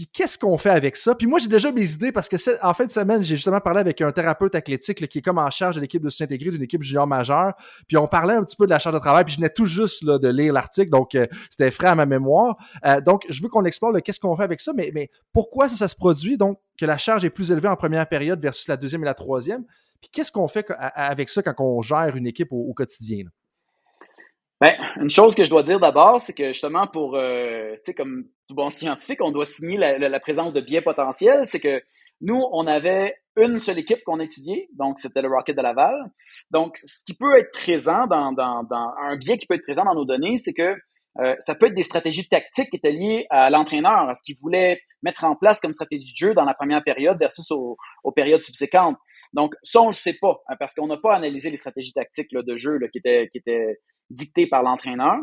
puis qu'est-ce qu'on fait avec ça? Puis moi, j'ai déjà mes idées parce que en fin de semaine, j'ai justement parlé avec un thérapeute athlétique qui est comme en charge de l'équipe de s'intégrer d'une équipe junior majeure. Puis on parlait un petit peu de la charge de travail. Puis je venais tout juste là, de lire l'article, donc euh, c'était frais à ma mémoire. Euh, donc je veux qu'on explore qu'est-ce qu'on fait avec ça, mais, mais pourquoi ça se produit? Donc que la charge est plus élevée en première période versus la deuxième et la troisième? Puis qu'est-ce qu'on fait avec ça quand on gère une équipe au, quotidien? Ben, une chose que je dois dire d'abord, c'est que justement pour, euh, tu sais, comme tout bon scientifique, on doit signer la, présence de biais potentiels. C'est que nous, on avait une seule équipe qu'on étudiait, donc c'était le Rocket de Laval. Donc, ce qui peut être présent dans, dans, dans un biais qui peut être présent dans nos données, c'est que euh, ça peut être des stratégies tactiques qui étaient liées à l'entraîneur, à ce qu'il voulait mettre en place comme stratégie de jeu dans la première période versus aux, périodes subséquentes. Donc, ça, on le sait pas, hein, parce qu'on n'a pas analysé les stratégies tactiques là, de jeu là, qui étaient, qui étaient dicté par l'entraîneur.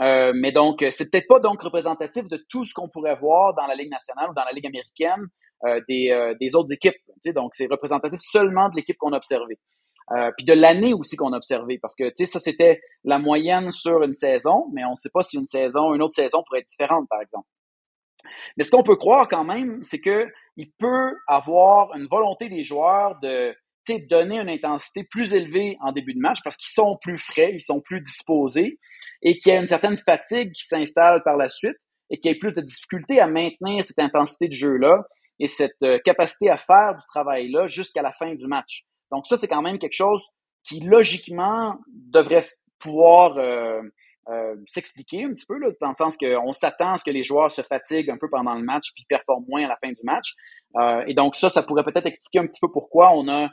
Euh, mais donc, c'est peut-être pas donc représentatif de tout ce qu'on pourrait voir dans la Ligue nationale ou dans la Ligue américaine euh, des, euh, des, autres équipes. Donc, c'est représentatif seulement de l'équipe qu'on a observée. Euh, puis de l'année aussi qu'on a observé, parce que ça, c'était la moyenne sur une saison, mais on ne sait pas si une saison, une autre saison pourrait être différente, par exemple. Mais ce qu'on peut croire quand même, c'est que il peut avoir une volonté des joueurs de donner une intensité plus élevée en début de match parce qu'ils sont plus frais, ils sont plus disposés et qu'il y a une certaine fatigue qui s'installe par la suite et qu'il y ait plus de difficulté à maintenir cette intensité de jeu-là et cette euh, capacité à faire du travail-là jusqu'à la fin du match. Donc ça, c'est quand même quelque chose qui, logiquement, devrait pouvoir euh, euh, s'expliquer un petit peu, dans le sens qu'on s'attend à ce que les joueurs se fatiguent un peu pendant le match puis performent moins à la fin du match. et donc ça, ça pourrait peut-être expliquer un petit peu pourquoi on a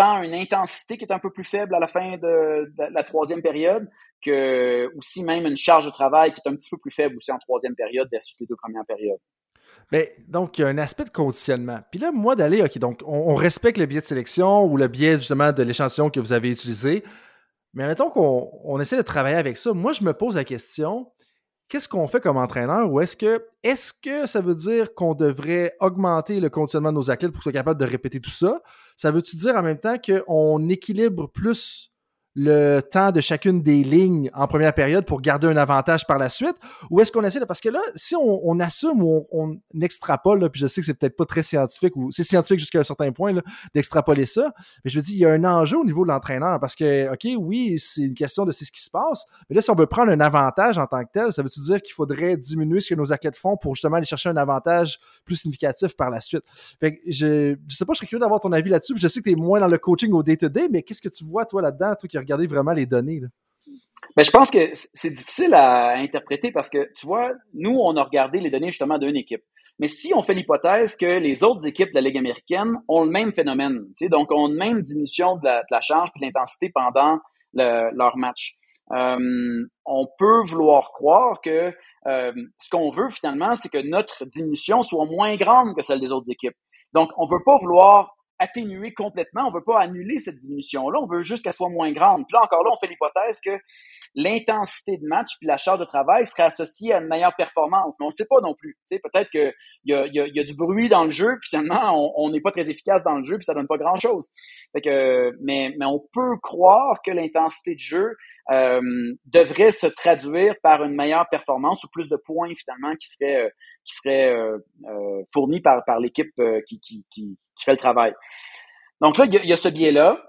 une intensité qui est un peu plus faible à la fin de, la troisième période que aussi même une charge de travail qui est un petit peu plus faible aussi en troisième période versus les deux premières périodes. Mais donc, il y a un aspect de conditionnement. Puis là, moi, d'aller, OK, donc, on, respecte le biais de sélection ou le biais justement de l'échantillon que vous avez utilisé. Mais mettons qu'on essaie de travailler avec ça. Moi, je me pose la question qu'est-ce qu'on fait comme entraîneur ou est-ce que est-ce que ça veut dire qu'on devrait augmenter le conditionnement de nos athlètes pour qu'ils soient capables de répéter tout ça? Ça veut-tu dire en même temps qu'on équilibre plus le temps de chacune des lignes en première période pour garder un avantage par la suite? Ou est-ce qu'on essaie de... Parce que là, si on, assume ou on, extrapole, puis je sais que c'est peut-être pas très scientifique, ou c'est scientifique jusqu'à un certain point d'extrapoler ça, mais je me dis, il y a un enjeu au niveau de l'entraîneur parce que, OK, oui, c'est une question de c'est ce qui se passe, mais là, si on veut prendre un avantage en tant que tel, ça veut-tu dire qu'il faudrait diminuer ce que nos athlètes font pour justement aller chercher un avantage plus significatif par la suite? Fait je, je sais pas, je serais curieux d'avoir ton avis là-dessus, je sais que tu es moins dans le coaching au day-to-day, mais qu'est-ce que tu vois, toi, là-dedans, toi qui regarder vraiment les données. Mais je pense que c'est difficile à interpréter parce que, tu vois, nous, on a regardé les données justement d'une équipe. Mais si on fait l'hypothèse que les autres équipes de la Ligue américaine ont le même phénomène, donc ont une même diminution de la, charge et de l'intensité pendant leur match, euh, on peut vouloir croire que euh, ce qu'on veut finalement, c'est que notre diminution soit moins grande que celle des autres équipes. Donc, on veut pas vouloir atténuer complètement, on veut pas annuler cette diminution-là, on veut juste qu'elle soit moins grande. Puis là, encore là, on fait l'hypothèse que l'intensité de match puis la charge de travail serait associée à une meilleure performance. Mais on ne sait pas non plus. peut-être qu'il y a, y, a, y a, du bruit dans le jeu, puis finalement, on n'est pas très efficace dans le jeu, puis ça donne pas grand-chose. que, mais, mais on peut croire que l'intensité de jeu euh, devrait se traduire par une meilleure performance ou plus de points finalement qui seraient euh, qui seraient euh, fournis par par l'équipe qui, qui, qui, fait le travail. Donc là, il y a ce biais-là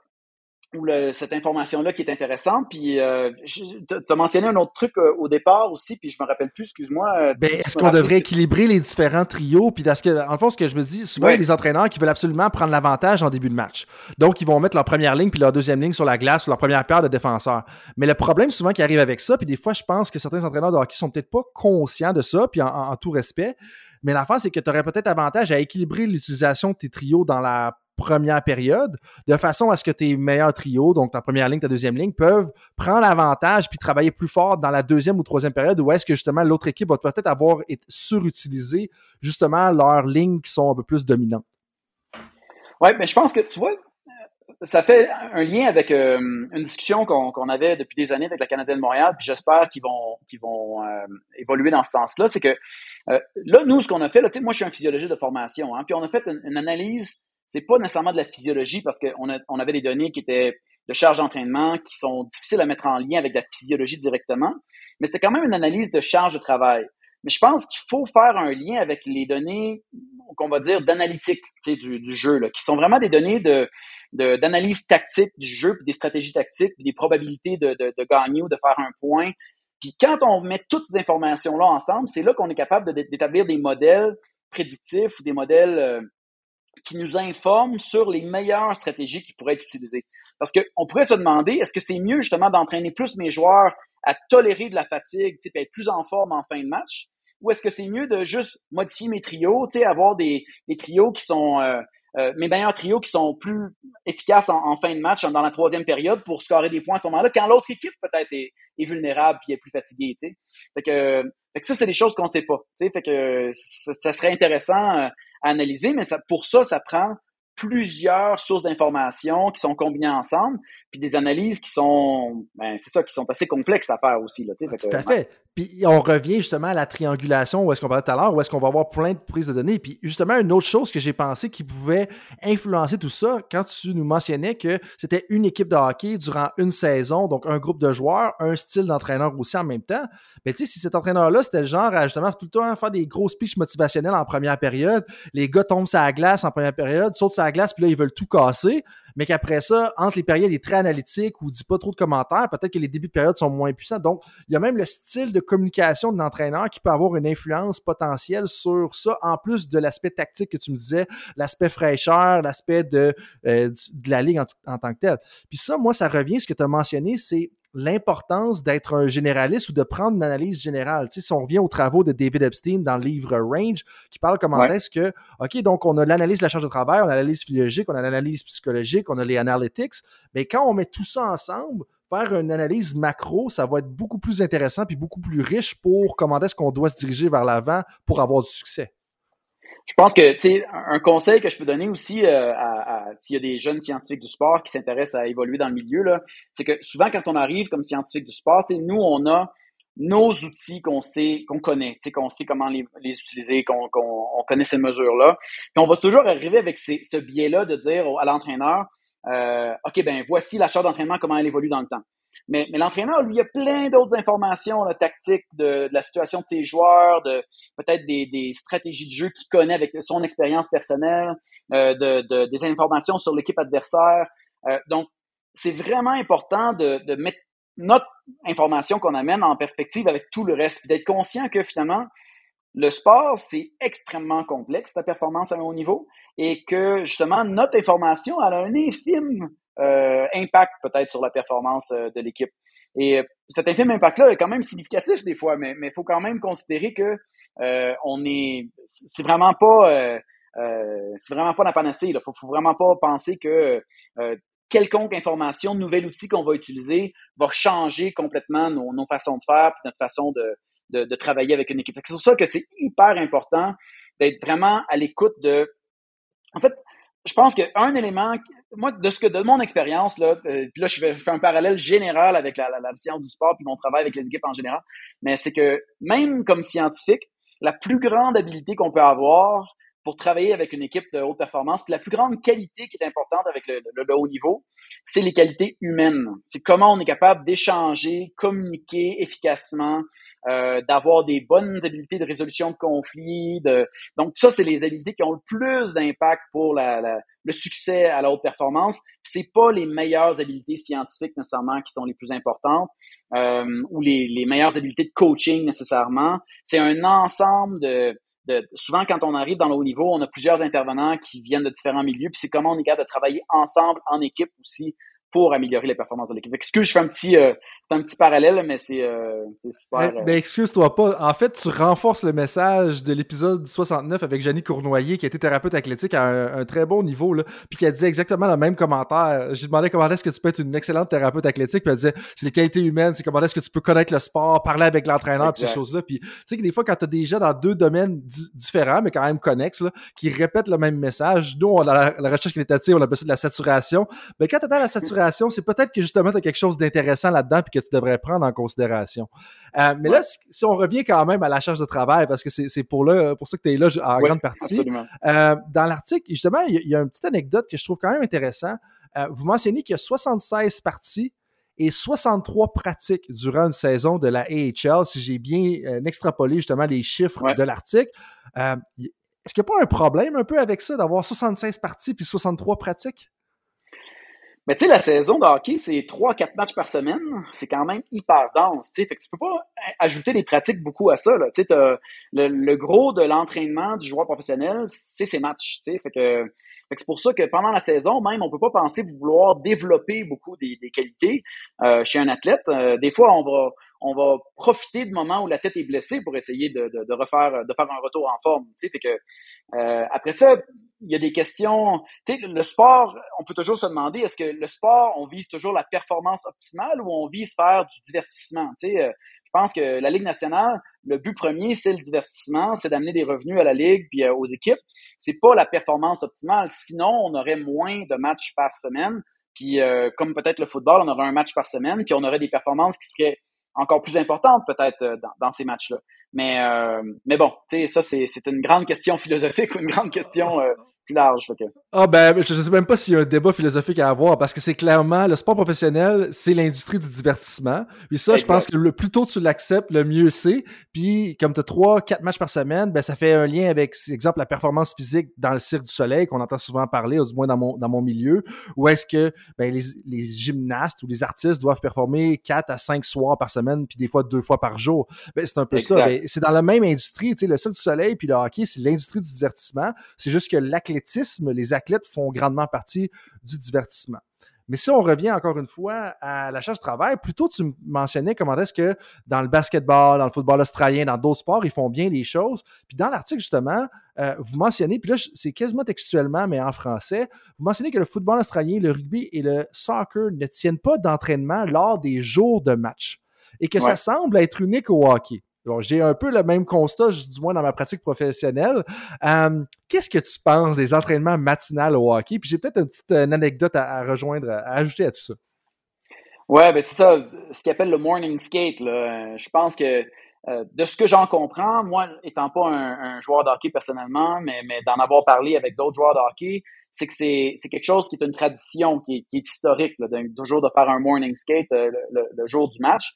ou cette information-là qui est intéressante. Puis, euh, tu as mentionné un autre truc euh, au départ aussi, puis je me rappelle plus, excuse-moi. Euh, ben, est-ce qu'on devrait équilibrer les différents trios? Puis, parce que, en fond, ce que je me dis, souvent, il y a des entraîneurs qui veulent absolument prendre l'avantage en début de match. Donc, ils vont mettre leur première ligne puis leur deuxième ligne sur la glace ou leur première paire de défenseurs. Mais le problème souvent qui arrive avec ça, puis des fois, je pense que certains entraîneurs de hockey sont peut-être pas conscients de ça, puis en, tout respect. Mais l'affaire, c'est que tu aurais peut-être avantage à équilibrer l'utilisation de tes trios dans la première période, de façon à ce que tes meilleurs trios, donc ta première ligne, ta deuxième ligne, peuvent prendre l'avantage puis travailler plus fort dans la deuxième ou troisième période, où est-ce que justement l'autre équipe va peut-être avoir surutilisé justement leurs lignes qui sont un peu plus dominantes. Oui, mais je pense que tu vois, ça fait un lien avec euh, une discussion qu'on avait depuis des années avec la Canadienne de Montréal, puis j'espère qu'ils vont, euh, évoluer dans ce sens-là. C'est que euh, là, nous, ce qu'on a fait, moi, je suis un physiologiste de formation, hein, puis on a fait une analyse c'est pas nécessairement de la physiologie parce qu'on on avait des données qui étaient de charge d'entraînement qui sont difficiles à mettre en lien avec la physiologie directement, mais c'était quand même une analyse de charge de travail. Mais je pense qu'il faut faire un lien avec les données qu'on va dire d'analytique du, du jeu, là, qui sont vraiment des données de d'analyse tactique du jeu, puis des stratégies tactiques, puis des probabilités de, de, de gagner ou de faire un point. Puis quand on met toutes ces informations-là ensemble, c'est là qu'on est capable d'établir des modèles prédictifs ou des modèles euh, qui nous informe sur les meilleures stratégies qui pourraient être utilisées. Parce qu'on pourrait se demander, est-ce que c'est mieux justement d'entraîner plus mes joueurs à tolérer de la fatigue, tu sais, être plus en forme en fin de match, ou est-ce que c'est mieux de juste modifier mes trios, avoir des, trios qui sont euh, euh, mes meilleurs trios qui sont plus efficaces en, fin de match dans la troisième période pour scorer des points à ce moment-là, quand l'autre équipe peut-être est, vulnérable puis est plus fatiguée, tu sais? Fait que, fait que ça, c'est des choses qu'on sait pas, tu sais? Fait que ça, serait intéressant analyser, mais ça, pour ça, ça prend plusieurs sources d'informations qui sont combinées ensemble, puis des analyses qui sont, ben, c'est ça, qui sont assez complexes à faire aussi. Là, Tout à fait. Puis on revient justement à la triangulation où est-ce qu'on parlait tout à l'heure, où est-ce qu'on va avoir plein de prises de données. Puis justement, une autre chose que j'ai pensé qui pouvait influencer tout ça, quand tu nous mentionnais que c'était une équipe de hockey durant une saison, donc un groupe de joueurs, un style d'entraîneur aussi en même temps. Mais ben, tu sais, si cet entraîneur-là, c'était le genre à justement tout le temps faire des gros speeches motivationnels en première période, les gars tombent sur la glace en première période, sautent sur la glace, puis là, ils veulent tout casser mais qu'après ça, entre les périodes, il est très analytique ou dit pas trop de commentaires. Peut-être que les débuts de période sont moins puissants. Donc, il y a même le style de communication de l'entraîneur qui peut avoir une influence potentielle sur ça, en plus de l'aspect tactique que tu me disais, l'aspect fraîcheur, l'aspect de, euh, de la ligue en, en, tant que tel. Puis ça, moi, ça revient, ce que tu as mentionné, c'est l'importance d'être un généraliste ou de prendre une analyse générale. Tu sais, si on revient aux travaux de David Epstein dans le livre Range, qui parle comment est-ce que, OK, donc on a l'analyse de la charge de travail, on a l'analyse physiologique, on a l'analyse psychologique, on a les analytics, mais quand on met tout ça ensemble, faire une analyse macro, ça va être beaucoup plus intéressant puis beaucoup plus riche pour comment est-ce qu'on doit se diriger vers l'avant pour avoir du succès. Je pense que, tu sais, un conseil que je peux donner aussi euh, à, s'il y a des jeunes scientifiques du sport qui s'intéressent à évoluer dans le milieu, c'est que souvent quand on arrive comme scientifique du sport, nous, on a nos outils qu'on sait, qu'on connaît, qu'on sait comment les, utiliser, qu'on on connaît ces mesures-là. Puis on va toujours arriver avec ce biais-là de dire à l'entraîneur, euh, OK, ben voici la charge d'entraînement, comment elle évolue dans le temps. Mais, mais l'entraîneur, lui, il a plein d'autres informations là, tactiques de, de, la situation de ses joueurs, de peut-être des, des, stratégies de jeu qu'il connaît avec son expérience personnelle, euh, de, de, des informations sur l'équipe adversaire. Euh, donc, c'est vraiment important de, de mettre notre information qu'on amène en perspective avec tout le reste, puis d'être conscient que finalement, le sport, c'est extrêmement complexe, la performance à un haut niveau, et que justement, notre information, elle a un infime euh, impact peut-être sur la performance euh, de l'équipe. Et euh, cet impact-là est quand même significatif des fois, mais il faut quand même considérer que on est, c'est vraiment pas, c'est vraiment pas la panacée. Il faut, faut vraiment pas penser que quelconque information, nouvel outil qu'on va utiliser va changer complètement nos, nos façons de faire, puis notre façon de, de, de, travailler avec une équipe. C'est pour ça que c'est hyper important d'être vraiment à l'écoute de. En fait, je pense qu'un élément, moi, de ce que de mon expérience, là, euh, puis là, je fais, un parallèle général avec la, la, la, science du sport puis mon travail avec les équipes en général, mais c'est que même comme scientifique, la plus grande habilité qu'on peut avoir, pour travailler avec une équipe de haute performance. Puis la plus grande qualité qui est importante avec le, le, haut niveau, c'est les qualités humaines. C'est comment on est capable d'échanger, communiquer efficacement, euh, d'avoir des bonnes habiletés de résolution de conflits. De... Donc ça, c'est les habiletés qui ont le plus d'impact pour la, la, le succès à la haute performance. C'est pas les meilleures habiletés scientifiques nécessairement qui sont les plus importantes euh, ou les, les meilleures habiletés de coaching nécessairement. C'est un ensemble de souvent quand on arrive dans le haut niveau, on a plusieurs intervenants qui viennent de différents milieux, puis c'est comment on est capable de travailler ensemble en équipe aussi pour améliorer les performances de l'équipe. Excuse, je fais un petit, euh, c'est un petit parallèle, mais c'est, euh, super. Mais, euh, excuse-toi pas. En fait, tu renforces le message de l'épisode 69 avec Jenny Cournoyer, qui était thérapeute athlétique à un, très bon niveau, là, puis qui a dit exactement le même commentaire. J'ai demandé comment est-ce que tu peux être une excellente thérapeute athlétique, puis elle disait c'est les qualités humaines, c'est comment est-ce que tu peux connaître le sport, parler avec l'entraîneur, ces choses-là. Puis tu sais que des fois, quand tu as des gens dans deux domaines différents, mais quand même connexes, là, qui répètent le même message, nous, on a la, la recherche qualitative, on appelle ça de la saturation. Mais quand tu dans la saturation, c'est peut-être que justement, tu as quelque chose d'intéressant là-dedans puis que tu devrais prendre en considération. Euh, mais là, si, on revient quand même à la charge de travail, parce que c'est pour, pour ça que tu es là en grande partie. Euh, dans l'article, justement, il y, a une petite anecdote que je trouve quand même intéressant. Euh, vous mentionnez qu'il y a 76 parties et 63 pratiques durant une saison de la AHL, si j'ai bien extrapolé justement les chiffres de l'article. Est-ce qu'il n'y a pas un problème un peu avec ça d'avoir 76 parties puis 63 pratiques? Mais tu sais, la saison de hockey, c'est trois, quatre matchs par semaine. C'est quand même hyper dense. Fait que tu peux pas ajouter des pratiques beaucoup à ça. Là. Le, le gros de l'entraînement du joueur professionnel, c'est ses matchs. Fait que, fait que c'est pour ça que pendant la saison, même, on peut pas penser vouloir développer beaucoup des, des qualités euh, chez un athlète. Euh, des fois, on va on va profiter du moment où la tête est blessée pour essayer de, de, de refaire de faire un retour en forme. Fait que euh, après ça, il y a des questions. Tu sais, le sport, on peut toujours se demander est-ce que le sport, on vise toujours la performance optimale ou on vise faire du divertissement. Tu sais, euh, je pense que la Ligue nationale, le but premier, c'est le divertissement, c'est d'amener des revenus à la Ligue puis euh, aux équipes. C'est pas la performance optimale. Sinon, on aurait moins de matchs par semaine. Puis euh, comme peut-être le football, on aurait un match par semaine, puis on aurait des performances qui seraient encore plus importantes peut-être dans, dans, ces matchs-là. Mais, euh, mais bon, ça, c'est, c'est une grande question philosophique ou une grande question large. Ah ben, je sais même pas s'il y a un débat philosophique à avoir parce que c'est clairement le sport professionnel, c'est l'industrie du divertissement. Puis ça, je pense que le plus tôt tu l'acceptes, le mieux c'est. Puis comme tu as trois, quatre matchs par semaine, ben ça fait un lien avec, exemple, la performance physique dans le cirque du soleil qu'on entend souvent parler, ou du moins dans mon dans mon milieu. Ou est-ce que ben, les, les gymnastes ou les artistes doivent performer quatre à cinq soirs par semaine, puis des fois deux fois par jour. Ben, c'est un peu ça. Ben, c'est dans la même industrie, tu sais, le cirque du soleil puis le hockey, c'est l'industrie du divertissement. C'est juste que l'athlétisme les athlètes font grandement partie du divertissement. Mais si on revient encore une fois à la charge de travail, plutôt tu mentionnais comment est-ce que dans le basketball, dans le football australien, dans d'autres sports, ils font bien les choses. Puis dans l'article, justement, euh, vous mentionnez, puis là, c'est quasiment textuellement, mais en français, vous mentionnez que le football australien, le rugby et le soccer ne tiennent pas d'entraînement lors des jours de match. Et que ça semble être unique au hockey j'ai un peu le même constat, du moins dans ma pratique professionnelle. Euh, qu'est-ce que tu penses des entraînements matinaux au hockey? Puis j'ai peut-être une petite anecdote à, rejoindre, à ajouter à tout ça. Ouais, ben c'est ça, ce qu'ils appelle le morning skate. Là. Je pense que euh, de ce que j'en comprends, moi, étant pas un, joueur de hockey personnellement, mais, mais d'en avoir parlé avec d'autres joueurs de hockey, c'est que c'est, quelque chose qui est une tradition, qui est, historique, là, de, toujours de faire un morning skate euh, le, jour du match.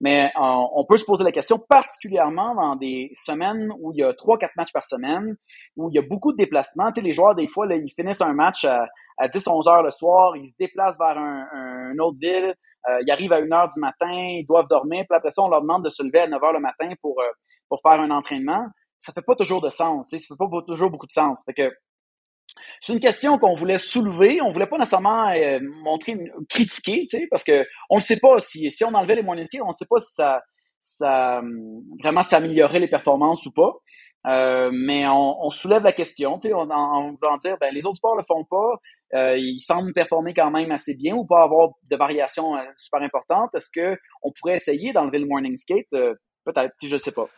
Mais euh, on peut se poser la question, particulièrement dans des semaines où il y a trois, quatre matchs par semaine, où il y a beaucoup de déplacements. Tu sais, les joueurs, des fois, ils finissent un match à, à 10, 11 heures le soir, ils se déplacent vers un, un autre ville, euh, ils arrivent à 1 heure du matin, ils doivent dormir, puis après ça, on leur demande de se lever à 9 heures le matin pour, pour faire un entraînement. Ça fait pas toujours de sens, ça fait pas toujours beaucoup de sens. Fait que c'est une question qu'on voulait soulever. On voulait pas nécessairement euh, montrer, critiquer, parce que on ne sait pas si, si on enlevait les moyens on ne sait pas si ça, ça vraiment s'améliorer les performances ou pas. Euh, mais on, soulève la question, tu sais, on, en voulant dire, ben, les autres sports le font pas, euh, ils semblent performer quand même assez bien ou pas avoir de variations euh, super importantes. Est-ce que on pourrait essayer d'enlever le morning skate? Peut-être, je sais pas.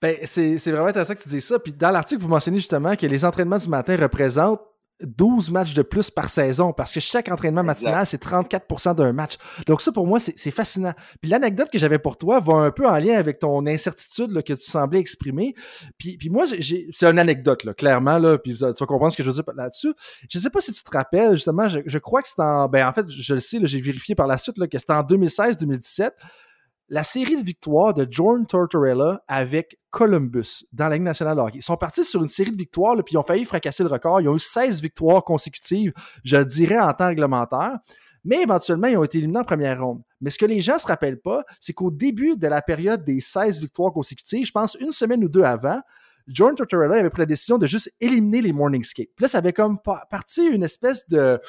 Ben, c'est vraiment intéressant que tu dises ça. Puis dans l'article, vous mentionnez justement que les entraînements du matin représentent 12 matchs de plus par saison parce que chaque entraînement matinal, c'est 34% d'un match. Donc ça, pour moi, c'est fascinant. Puis l'anecdote que j'avais pour toi va un peu en lien avec ton incertitude que tu semblais exprimer. Puis, puis moi, c'est une anecdote, là, clairement, là, puis tu vas comprendre ce que je veux dire là-dessus. Je sais pas si tu te rappelles, justement, je, crois que c'est en... Ben, en fait, je le sais, j'ai vérifié par la suite là, que c'était en 2016-2017 la série de victoires de Jordan Tortorella avec Columbus dans la Ligue nationale. Ils sont partis sur une série de victoires, puis ils ont failli fracasser le record. Ils ont eu 16 victoires consécutives, je dirais, en temps réglementaire. Mais éventuellement, ils ont été éliminés en première ronde. Mais ce que les gens ne se rappellent pas, c'est qu'au début de la période des 16 victoires consécutives, je pense une semaine ou deux avant, Jordan Tortorella avait pris la décision de juste éliminer les Morning Skate. Puis là, ça avait comme parti une espèce de,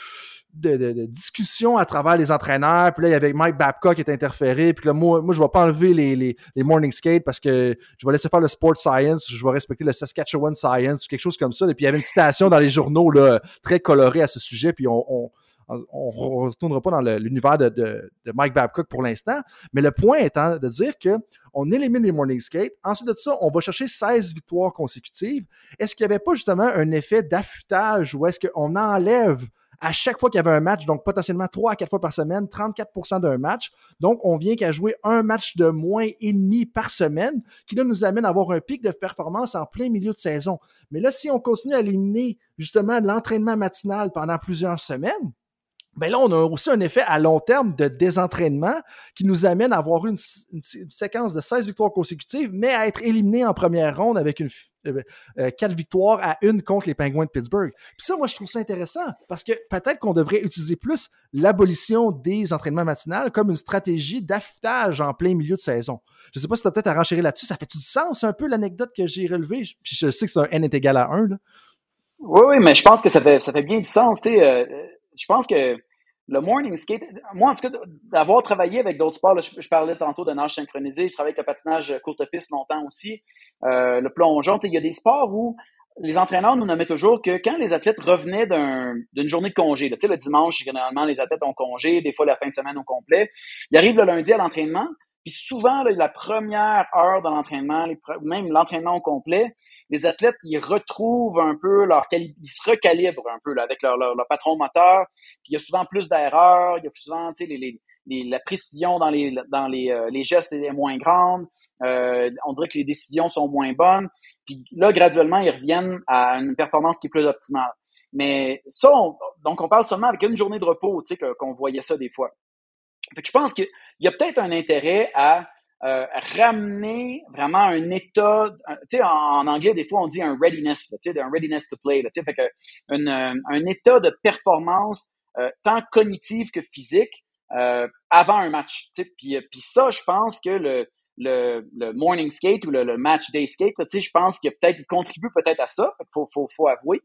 de, discussion à travers les entraîneurs. Puis là, il y avait Mike Babcock qui est interféré. Puis là, moi, moi je vais pas enlever les, les, les, morning skate parce que je vais laisser faire le sport science. Je vais respecter le Saskatchewan science ou quelque chose comme ça. Et puis il y avait une citation dans les journaux là, très colorée à ce sujet. Puis on, on on ne retournera pas dans l'univers de, de, de, Mike Babcock pour l'instant, mais le point étant de dire que on élimine les morning skate. Ensuite de ça, on va chercher 16 victoires consécutives. Est-ce qu'il n'y avait pas justement un effet d'affûtage ou est-ce qu'on enlève à chaque fois qu'il y avait un match, donc potentiellement 3 à 4 fois par semaine, 34% d'un match. Donc, on vient qu'à jouer un match de moins et demi par semaine, qui là nous amène à avoir un pic de performance en plein milieu de saison. Mais là, si on continue à éliminer justement l'entraînement matinal pendant plusieurs semaines, ben là, on a aussi un effet à long terme de désentraînement qui nous amène à avoir une, séquence de 16 victoires consécutives, mais à être éliminé en première ronde avec une euh, euh, quatre victoires à une contre les Penguins de Pittsburgh. Puis ça, moi, je trouve ça intéressant parce que peut-être qu'on devrait utiliser plus l'abolition des entraînements matinales comme une stratégie d'affûtage en plein milieu de saison. Je sais pas si tu as peut-être à renchérir là-dessus. Ça fait du sens un peu l'anecdote que j'ai relevée? Puis je sais que c'est un n est égal à 1. Là. Oui, oui, mais je pense que ça fait, ça fait bien du sens. Tu sais, euh, je pense que le morning skate, moi, en tout cas, d'avoir travaillé avec d'autres sports, je, parlais tantôt de nage synchronisé, je travaille avec le patinage courte piste longtemps aussi, euh, le plongeon. Il y a des sports où les entraîneurs nous nommaient toujours que quand les athlètes revenaient d'une journée de congé, là, le dimanche, généralement, les athlètes ont congé, des fois la fin de semaine au complet, ils arrivent le lundi à l'entraînement, puis souvent, la première heure de l'entraînement, même l'entraînement au complet, les athlètes, ils retrouvent un peu leur ils se recalibrent un peu avec leur, patron moteur. Puis il y a souvent plus d'erreurs, il y a souvent, la précision dans les dans les, euh, gestes est moins grande. Euh, on dirait que les décisions sont moins bonnes. Puis là, graduellement, ils reviennent à une performance qui est plus optimale. Mais ça, donc on parle seulement avec une journée de repos, tu sais, qu'on voyait ça des fois. Je pense qu'il y a peut-être un intérêt à euh, ramener vraiment un état, tu sais, en, anglais, des fois, on dit un readiness, tu sais, un readiness to play, tu sais, fait que un, euh, un état de performance euh, tant cognitive que physique avant un match, tu sais, puis, puis ça, je pense que le, le, le morning skate ou le, le match day skate, tu sais, je pense qu'il peut-être il contribue peut-être à ça, faut, faut, faut avouer.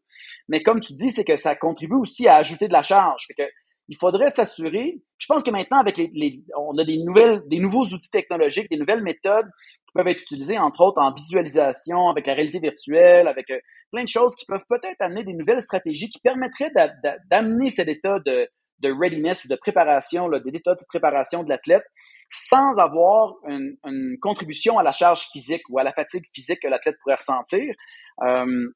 Mais comme tu dis, c'est que ça contribue aussi à ajouter de la charge. Fait que il faudrait s'assurer. Je pense que maintenant, avec les, on a des nouvelles, des nouveaux outils technologiques, des nouvelles méthodes qui peuvent être utilisées, entre autres en visualisation, avec la réalité virtuelle, avec euh, plein de choses qui peuvent peut-être amener des nouvelles stratégies qui permettraient d'amener cet état de, de readiness ou de préparation, là, d'état de préparation de l'athlète sans avoir une, une, contribution à la charge physique ou à la fatigue physique que l'athlète pourrait ressentir. Euh,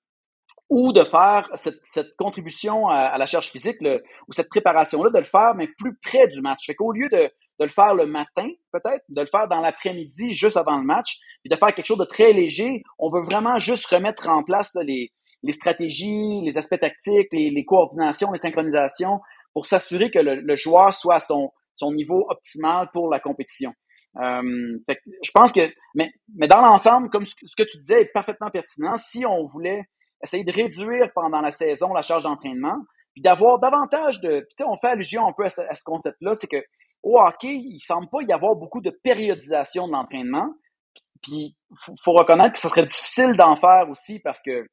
ou de faire cette, cette contribution à, la charge physique ou cette préparation-là, de le faire, mais plus près du match. Fait qu'au lieu de, de le faire le matin, peut-être, de le faire dans l'après-midi, juste avant le match, puis de faire quelque chose de très léger, on veut vraiment juste remettre en place les, les stratégies, les aspects tactiques, les, les coordinations, les synchronisations, pour s'assurer que le, le, joueur soit à son, son niveau optimal pour la compétition. Euh, fait que je pense que, mais, mais dans l'ensemble, comme ce que tu disais est parfaitement pertinent, si on voulait essayer de réduire pendant la saison la charge d'entraînement, puis d'avoir davantage de... On fait allusion un peu à ce, concept-là, c'est que au hockey, il semble pas y avoir beaucoup de périodisation de l'entraînement. Puis faut, faut reconnaître que ce serait difficile d'en faire aussi parce que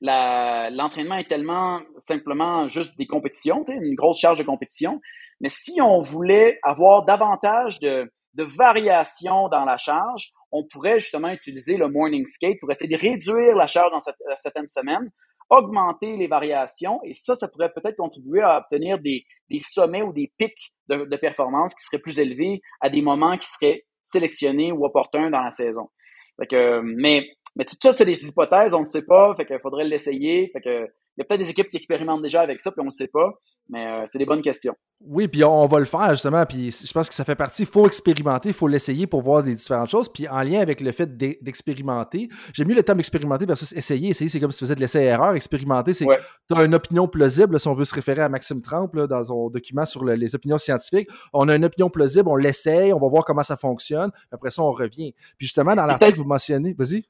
l'entraînement est tellement simplement juste des compétitions, une grosse charge de compétition. Mais si on voulait avoir davantage de, de variation dans la charge, on pourrait justement utiliser le morning skate pour essayer de réduire la charge dans certaines semaines, augmenter les variations et ça, ça pourrait peut-être contribuer à obtenir des, sommets ou des pics de, performance qui seraient plus élevés à des moments qui seraient sélectionnés ou opportuns dans la saison. mais, mais tout ça, c'est des hypothèses, on ne sait pas, fait qu'il faudrait l'essayer. Fait que, y a peut-être des équipes qui expérimentent déjà avec ça, puis on ne sait pas. Mais euh, c'est des bonnes questions. Oui, puis on, va le faire justement. Puis je pense que ça fait partie. Il faut expérimenter, il faut l'essayer pour voir des différentes choses. Puis en lien avec le fait d'expérimenter, j'aime mieux le terme expérimenter versus essayer. Essayer, c'est comme si tu faisais de l'essai-erreur. Expérimenter, c'est tu as une opinion plausible. si on veut se référer à Maxime Trump dans son document sur les opinions scientifiques, on a une opinion plausible, on l'essaye, on va voir comment ça fonctionne. Après ça, on revient. Puis justement, dans l'article, vous mentionnez, vas-y.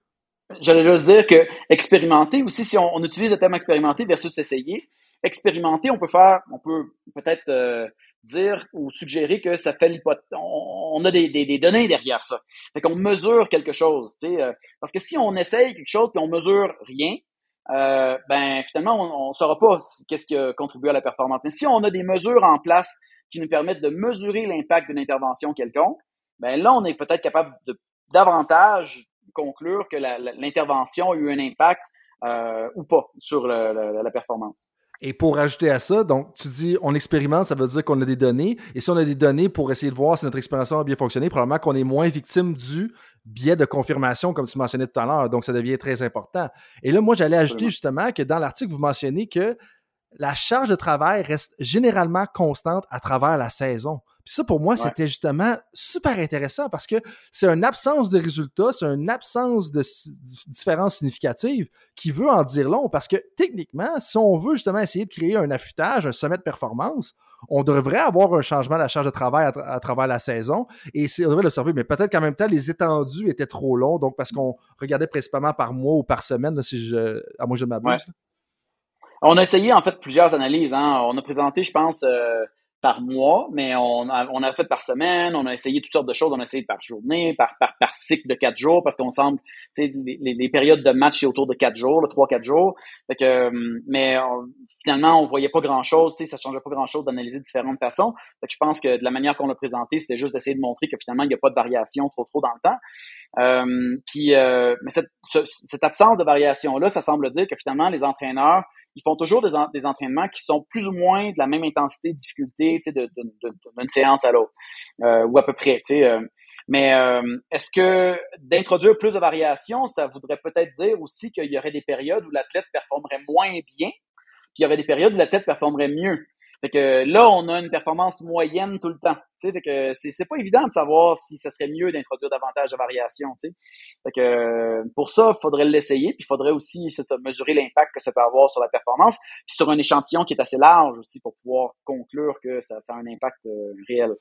J'allais juste dire que expérimenter aussi, si on, utilise le terme expérimenter versus essayer, expérimenter, on peut faire, on peut peut-être euh, dire ou suggérer que ça fait l'hypothèse, on, a des, des, données derrière ça. Fait qu'on mesure quelque chose, tu sais, euh, parce que si on essaye quelque chose puis on mesure rien, euh, ben finalement on, ne saura pas qu'est-ce qui a contribué à la performance. Mais si on a des mesures en place qui nous permettent de mesurer l'impact d'une intervention quelconque, ben là on est peut-être capable de davantage conclure que l'intervention a eu un impact euh, ou pas sur la performance. Et pour ajouter à ça, donc tu dis on expérimente, ça veut dire qu'on a des données. Et si on a des données pour essayer de voir si notre expérimentation a bien fonctionné, probablement qu'on est moins victime du biais de confirmation, comme tu mentionnais tout à l'heure. Donc ça devient très important. Et là, moi, j'allais ajouter justement que dans l'article, vous mentionnez que la charge de travail reste généralement constante à travers la saison. Puis ça, pour moi, c'était justement super intéressant parce que c'est une absence de résultats, c'est une absence de différence significative qui veut en dire long parce que techniquement, si on veut justement essayer de créer un affûtage, un sommet de performance, on devrait avoir un changement de la charge de travail à, travers la saison et on devrait l'observer. Mais peut-être qu'en même temps, les étendus étaient trop longs, donc parce qu'on regardait principalement par mois ou par semaine, si je, à moi je m'abuse. On a essayé en fait plusieurs analyses. Hein. On a présenté, je pense, euh, par mois, mais on a, fait par semaine, on a essayé toutes sortes de choses, on a essayé par journée, par, par, par cycle de quatre jours, parce qu'on semble, tu sais, les, les, périodes de match, c'est autour de quatre jours, trois, quatre jours. Fait euh, mais finalement, on voyait pas grand-chose, tu sais, ça changeait pas grand-chose d'analyser de différentes façons. Fait que je pense que de la manière qu'on l'a présenté, c'était juste d'essayer de montrer que finalement, il n'y a pas de variation trop trop dans le temps. Euh, puis, euh, mais cette, cette absence de variation-là, ça semble dire que finalement, les entraîneurs ils font toujours des, entraînements qui sont plus ou moins de la même intensité, difficulté, d'une de, de, séance à l'autre, euh, ou à peu près. Euh. Mais euh, est-ce que d'introduire plus de variations, ça voudrait peut-être dire aussi qu'il y aurait des périodes où l'athlète performerait moins bien, puis il y aurait des périodes où l'athlète performerait mieux. Fait que là, on a une performance moyenne tout le temps. Fait que c'est pas évident de savoir si ce serait mieux d'introduire davantage de variations. Fait que pour ça, il faudrait l'essayer, puis il faudrait aussi mesurer l'impact que ça peut avoir sur la performance, puis sur un échantillon qui est assez large aussi pour pouvoir conclure que ça, ça a un impact euh, réel.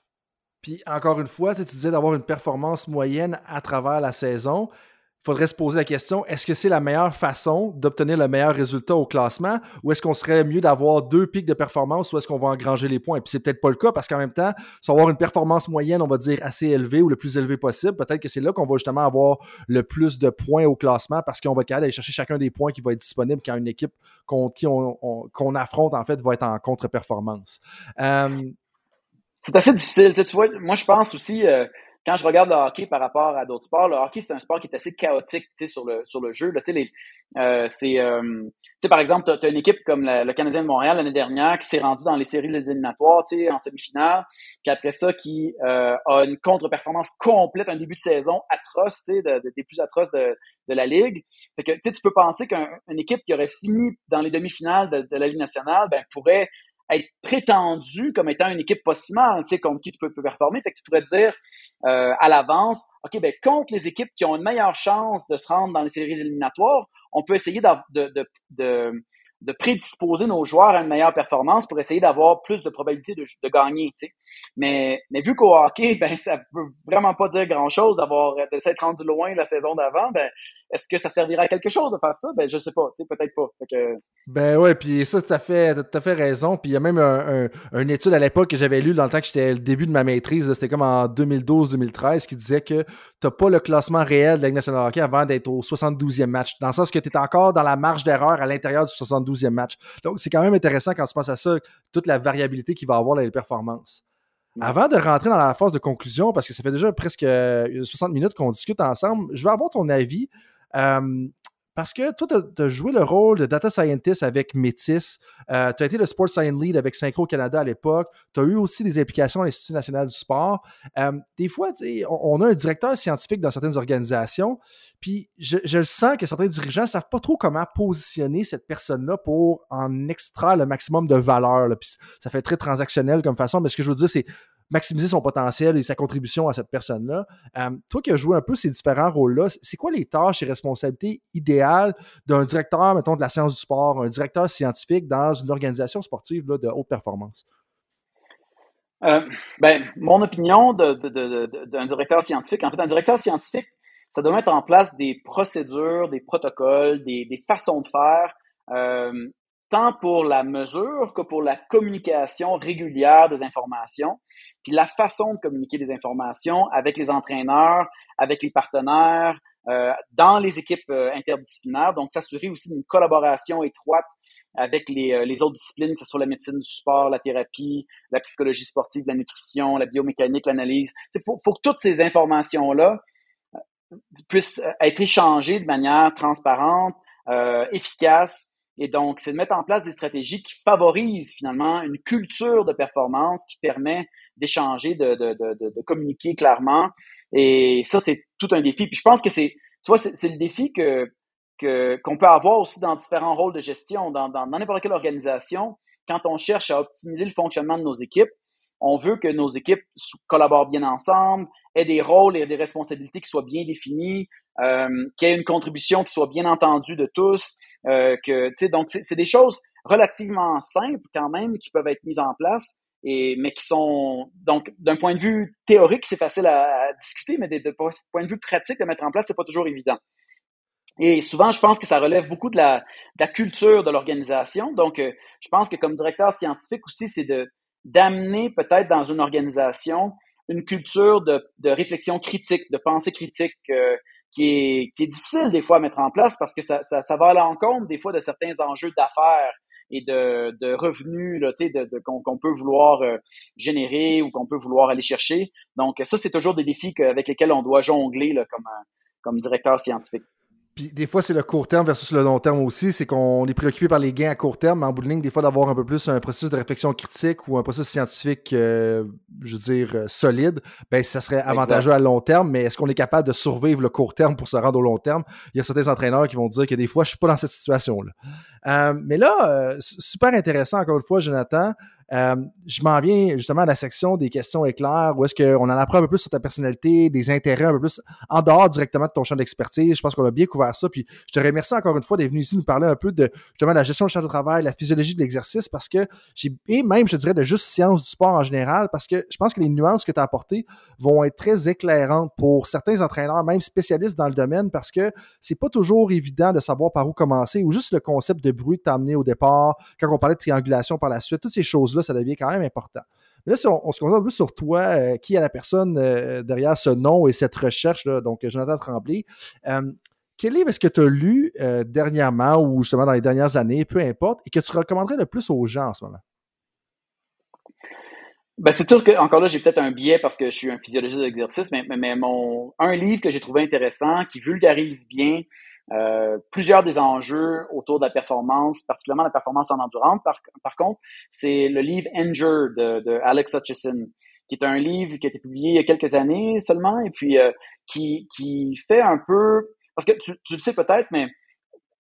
Puis encore une fois, tu disais d'avoir une performance moyenne à travers la saison faudrait se poser la question est-ce que c'est la meilleure façon d'obtenir le meilleur résultat au classement ou est-ce qu'on serait mieux d'avoir deux pics de performance ou est-ce qu'on va engranger les points? Et puis c'est peut-être pas le cas parce qu'en même temps, sans avoir une performance moyenne, on va dire assez élevée ou le plus élevé possible, peut-être que c'est là qu'on va justement avoir le plus de points au classement parce qu'on va être aller chercher chacun des points qui va être disponible quand une équipe qu'on affronte en fait va être en contre-performance. Euh, c'est assez difficile. Tu vois, moi je pense aussi. Euh, quand je regarde le hockey par rapport à d'autres sports, le hockey, c'est un sport qui est assez chaotique sur le, sur le jeu. Euh, euh, par exemple, tu as, une équipe comme le Canadien de Montréal l'année dernière qui s'est rendue dans les séries éliminatoires en semi-finale, puis après ça, qui euh, a une contre-performance complète, un début de saison atroce, de, de, des plus atroces de, de la Ligue. Fait que tu peux penser qu'une équipe qui aurait fini dans les demi-finales de, la Ligue nationale ben, pourrait être prétendu comme étant une équipe possible, tu sais, contre qui tu peux, performer. Fait que tu pourrais te dire euh, à l'avance, OK, ben contre les équipes qui ont une meilleure chance de se rendre dans les séries éliminatoires, on peut essayer de, de, de, de prédisposer nos joueurs à une meilleure performance pour essayer d'avoir plus de probabilité de, de gagner. Tu sais. Mais, mais vu qu'au hockey, ben ça peut vraiment pas dire grand-chose d'avoir de s'être rendu loin la saison d'avant, ben est-ce que ça servira à quelque chose de faire ça? Ben, je sais pas, tu sais, peut-être pas. Ben ouais, puis ça, tu as fait, as fait raison. Puis il y a même un, une étude à l'époque que j'avais lue dans le temps que j'étais le début de ma maîtrise, c'était comme en 2012-2013, qui disait que tu pas le classement réel de la Ligue nationale hockey avant d'être au 72e match. Dans le sens que tu es encore dans la marge d'erreur à l'intérieur du 72e match. Donc c'est quand même intéressant quand tu penses à ça, toute la variabilité qu'il va avoir dans les performances. Avant de rentrer dans la phase de conclusion, parce que ça fait déjà presque 60 euh, minutes qu'on discute ensemble, je veux avoir ton avis. Parce que toi, tu as, joué le rôle de data scientist avec Métis. Euh, tu as été le Sports Science Lead avec Synchro Canada à l'époque. Tu as eu aussi des implications à l'Institut national du sport. Des fois, on, on a un directeur scientifique dans certaines organisations, puis je, je sens que certains dirigeants ne savent pas trop comment positionner cette personne-là pour en extraire le maximum de valeur. Ça fait très transactionnel comme façon, mais ce que je veux dire, c'est maximiser son potentiel et sa contribution à cette personne-là. Euh, toi qui as joué un peu ces différents rôles-là, c'est quoi les tâches et responsabilités idéales d'un directeur, mettons, de la science du sport, un directeur scientifique dans une organisation sportive de haute performance? Euh, ben, mon opinion d'un directeur scientifique, en fait, un directeur scientifique, ça doit mettre en place des procédures, des protocoles, des, des façons de faire euh, tant pour la mesure que pour la communication régulière des informations, puis la façon de communiquer des informations avec les entraîneurs, avec les partenaires, euh, dans les équipes euh, interdisciplinaires. Donc, s'assurer aussi d'une collaboration étroite avec les, euh, les, autres disciplines, que ce soit la médecine du sport, la thérapie, la psychologie sportive, la nutrition, la biomécanique, l'analyse. Il faut, faut que toutes ces informations-là euh, puissent être échangées de manière transparente, euh, efficace, et donc, c'est de mettre en place des stratégies qui favorisent finalement une culture de performance qui permet d'échanger, de, de, de, communiquer clairement. Et ça, c'est tout un défi. Puis je pense que c'est, tu vois, c'est le défi que qu'on peut avoir aussi dans différents rôles de gestion, dans n'importe quelle organisation. Quand on cherche à optimiser le fonctionnement de nos équipes, on veut que nos équipes collaborent bien ensemble, aient des rôles et des responsabilités qui soient bien définis, euh, qu'il y ait une contribution qui soit bien entendue de tous. Euh, que, donc, c'est des choses relativement simples quand même qui peuvent être mises en place, et, mais qui sont donc d'un point de vue théorique, c'est facile à, discuter, mais de, point de vue pratique, de mettre en place, c'est pas toujours évident. Et souvent, je pense que ça relève beaucoup de la, de la culture de l'organisation. Donc, euh, je pense que comme directeur scientifique aussi, c'est de d'amener peut-être dans une organisation une culture de, de, réflexion critique, de pensée critique euh, qui, est, qui est difficile des fois à mettre en place parce que ça, ça, ça va à l'encontre des fois de certains enjeux d'affaires et de, de revenus là, de, de, qu'on, peut vouloir euh, générer ou qu'on peut vouloir aller chercher. Donc ça, c'est toujours des défis avec lesquels on doit jongler là, comme, comme directeur scientifique. Puis des fois, c'est le court terme versus le long terme aussi. C'est qu'on est préoccupé par les gains à court terme, mais en bout de ligne, des fois, d'avoir un peu plus un processus de réflexion critique ou un processus scientifique, euh, je veux dire, euh, solide, ben ça serait avantageux à long terme. Mais est-ce qu'on est capable de survivre le court terme pour se rendre au long terme? Il y a certains entraîneurs qui vont dire que des fois, je suis pas dans cette situation-là. Euh, mais là, super intéressant, encore une fois, Jonathan. Euh, je m'en viens justement à la section des questions éclairs où est-ce qu'on en apprend un peu plus sur ta personnalité, des intérêts un peu plus en dehors directement de ton champ d'expertise. Je pense qu'on a bien couvert ça. Puis je te remercie encore une fois d'être venu ici nous parler un peu de justement la gestion du champ de travail, la physiologie de l'exercice parce que j'ai, et même je dirais de juste sciences du sport en général parce que je pense que les nuances que tu as apportées vont être très éclairantes pour certains entraîneurs, même spécialistes dans le domaine parce que c'est pas toujours évident de savoir par où commencer ou juste le concept de bruit que tu as amené au départ, quand on parlait de triangulation par la suite, toutes ces choses-là ça devient quand même important. Mais là, si on, se concentre un peu sur toi, euh, qui est la personne euh, derrière ce nom et cette recherche, là, donc Jonathan Tremblay, euh, quel livre est-ce que tu as lu dernièrement ou justement dans les dernières années, peu importe, et que tu recommanderais le plus aux gens en ce moment? Ben, c'est sûr que, encore là, j'ai peut-être un biais parce que je suis un physiologiste d'exercice, mais, mais, mon, un livre que j'ai trouvé intéressant, qui vulgarise bien euh, plusieurs des enjeux autour de la performance, particulièrement la performance en endurance. Par, par contre, c'est le livre Endure de, de, Alex Hutchison, qui est un livre qui a été publié il y a quelques années seulement, et puis euh, qui, qui fait un peu, parce que tu, tu le sais peut-être, mais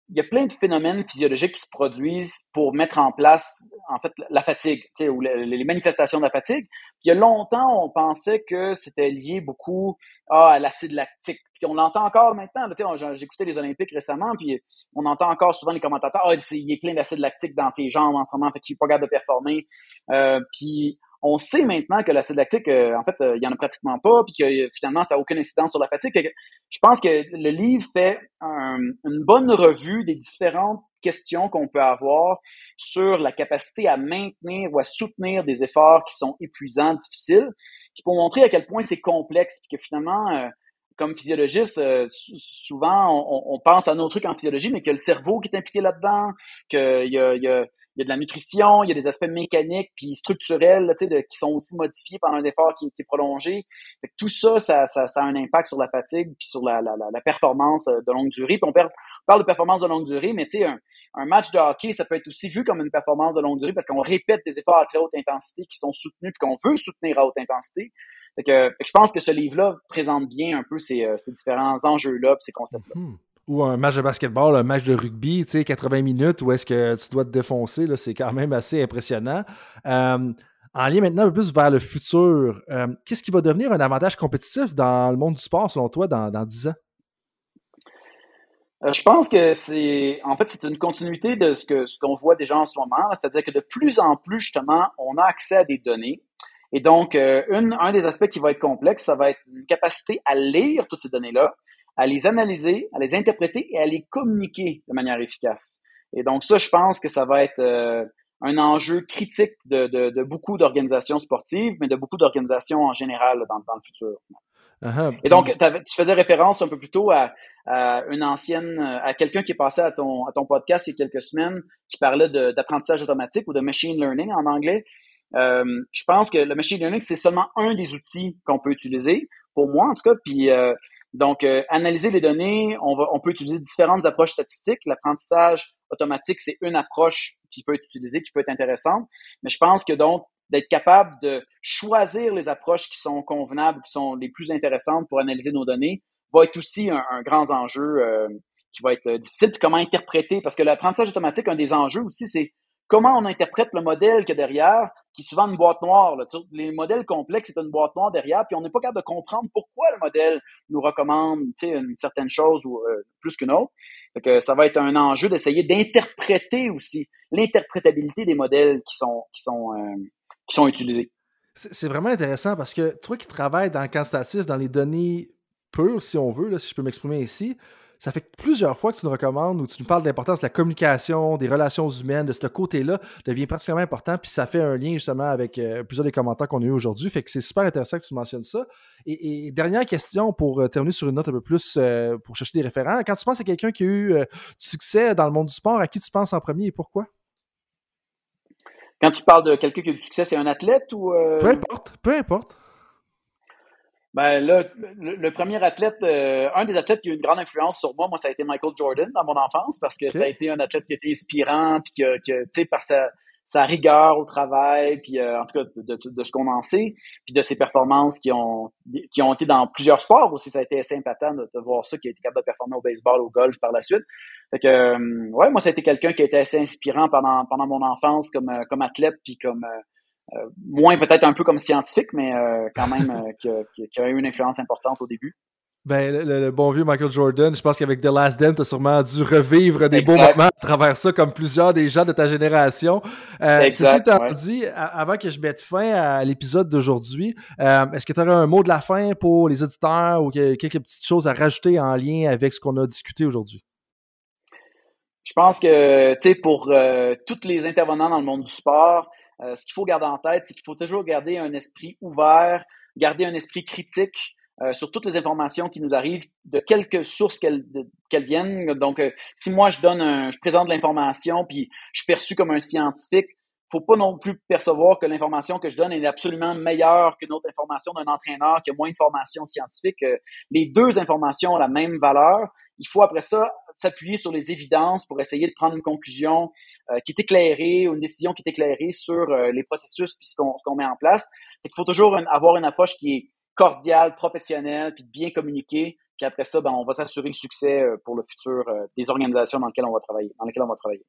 il y a plein de phénomènes physiologiques qui se produisent pour mettre en place, en fait, la fatigue, ou les manifestations de la fatigue. il y a longtemps, on pensait que c'était lié beaucoup ah, à l'acide lactique. Puis on l'entend encore maintenant. J'écoutais les Olympiques récemment, puis on entend encore souvent les commentateurs, ah, il est plein d'acide lactique dans ses jambes en ce moment, fait qu'il n'est pas capable de performer. Euh, puis on sait maintenant que l'acide lactique, euh, en fait, euh, il y en a pratiquement pas, puis que euh, finalement, ça n'a aucune incidence sur la fatigue. Je pense que le livre fait une bonne revue des différentes questions qu'on peut avoir sur la capacité à maintenir ou à soutenir des efforts qui sont épuisants, difficiles, qui pour montrer à quel point c'est complexe, puis que finalement, comme physiologiste, souvent on, pense à nos trucs en physiologie, mais qu'il y a le cerveau qui est impliqué là-dedans, qu'il y y a il y a de la nutrition, il y a des aspects mécaniques puis structurels tu sais, qui sont aussi modifiés par un effort qui, est prolongé. tout ça ça, ça, a un impact sur la fatigue puis sur la, la, la, performance euh, de longue durée. Puis on, parle de performance de longue durée, mais tu sais, un, match de hockey, ça peut être aussi vu comme une performance de longue durée parce qu'on répète des efforts à très haute intensité qui sont soutenus puis qu'on veut soutenir à haute intensité. Fait que, je pense que ce livre-là présente bien un peu ces, euh, ces différents enjeux-là ces concepts-là. Hmm ou un match de basketball, un match de rugby, tu sais, 80 minutes où est-ce que tu dois te défoncer, là, c'est quand même assez impressionnant. Euh, en lien maintenant un peu plus vers le futur, euh, qu'est-ce qui va devenir un avantage compétitif dans le monde du sport, selon toi, dans, dans 10 ans? Euh, je pense que c'est, en fait, c'est une continuité de ce qu'on voit déjà en ce moment, c'est-à-dire que de plus en plus, justement, on a accès à des données. Et donc, un des aspects qui va être complexe, ça va être une capacité à lire toutes ces données-là, à les analyser, à les interpréter et à les communiquer de manière efficace. Et donc ça, je pense que ça va être euh, un enjeu critique de, de, de beaucoup d'organisations sportives, mais de beaucoup d'organisations en général dans, dans le futur. Uh-huh. Et donc, tu faisais référence un peu plus tôt à, à une ancienne, à quelqu'un qui est passé à ton, à ton podcast il y a quelques semaines, qui parlait d'apprentissage automatique ou de machine learning en anglais. Euh, je pense que le machine learning, c'est seulement un des outils qu'on peut utiliser, pour moi en tout cas. Puis euh, donc, euh, analyser les données, on, va, on peut utiliser différentes approches statistiques. L'apprentissage automatique, c'est une approche qui peut être utilisée, qui peut être intéressante. Mais je pense que donc, d'être capable de choisir les approches qui sont convenables, qui sont les plus intéressantes pour analyser nos données, va être aussi un, grand enjeu euh, qui va être euh, difficile. Puis comment interpréter, parce que l'apprentissage automatique, un des enjeux aussi, c'est comment on interprète le modèle qu'il y a derrière, qui est souvent une boîte noire. Là. Les modèles complexes, c'est une boîte noire derrière, puis on n'est pas capable de comprendre pourquoi le modèle nous recommande une certaine chose ou euh, plus qu'une autre. que ça va être un enjeu d'essayer d'interpréter aussi l'interprétabilité des modèles qui sont, qui sont, euh, qui sont utilisés. C'est vraiment intéressant parce que toi qui travailles dans le quantitatif, dans les données pures, si on veut, là, si je peux m'exprimer ici, ça fait plusieurs fois que tu nous recommandes ou tu nous parles de l'importance de la communication, des relations humaines, de ce côté-là, devient particulièrement important. Puis ça fait un lien justement avec euh, plusieurs des commentaires qu'on a eu aujourd'hui. Fait que c'est super intéressant que tu mentionnes ça. Et, dernière question pour euh, terminer sur une note un peu plus euh, pour chercher des référents. Quand tu penses à quelqu'un qui a eu du succès dans le monde du sport, à qui tu penses en premier et pourquoi? Quand tu parles de quelqu'un qui a eu du succès, c'est un athlète ou. Peu importe, peu importe. Ben là, le, premier athlète, euh, un des athlètes qui a eu une grande influence sur moi, moi, ça a été Michael Jordan dans mon enfance parce que ça a été un athlète qui était inspirant, puis que, tu sais, par sa, sa rigueur au travail, puis euh, en tout cas de, de, ce qu'on en sait, puis de ses performances qui ont qui ont été dans plusieurs sports aussi. Ça a été assez impactant de, voir ça, qui a été capable de performer au baseball, au golf par la suite. Fait que, euh, ouais, moi, ça a été quelqu'un qui a été assez inspirant pendant pendant mon enfance comme comme athlète, puis comme euh, moins peut-être un peu comme scientifique, mais euh, quand même euh, qui, a, eu une influence importante au début. Ben, le, bon vieux Michael Jordan, je pense qu'avec The Last Dance, tu as sûrement dû revivre des beaux moments à travers ça, comme plusieurs des gens de ta génération. Euh, ceci étant dit, avant que je mette fin à l'épisode d'aujourd'hui, est-ce que tu aurais un mot de la fin pour les auditeurs ou quelques petites choses à rajouter en lien avec ce qu'on a discuté aujourd'hui? Je pense que, tu sais, pour tous les intervenants dans le monde du sport, euh, ce qu'il faut garder en tête, c'est qu'il faut toujours garder un esprit ouvert, garder un esprit critique euh, sur toutes les informations qui nous arrivent, de quelque source qu'elles viennent. Donc, euh, si moi je donne, un, je présente l'information, puis je suis perçu comme un scientifique, faut pas non plus percevoir que l'information que je donne est absolument meilleure qu'une autre information d'un entraîneur qui a moins de formation scientifique. Les deux informations ont la même valeur il faut après ça s'appuyer sur les évidences pour essayer de prendre une conclusion euh, qui est éclairée une décision qui est éclairée sur euh, les processus puis ce qu'on met en place. Il faut toujours avoir une approche qui est cordiale, professionnelle, puis bien communiquée. Puis après ça, ben, on va s'assurer le succès euh, pour le futur des organisations dans lesquelles dans lesquelles on va travailler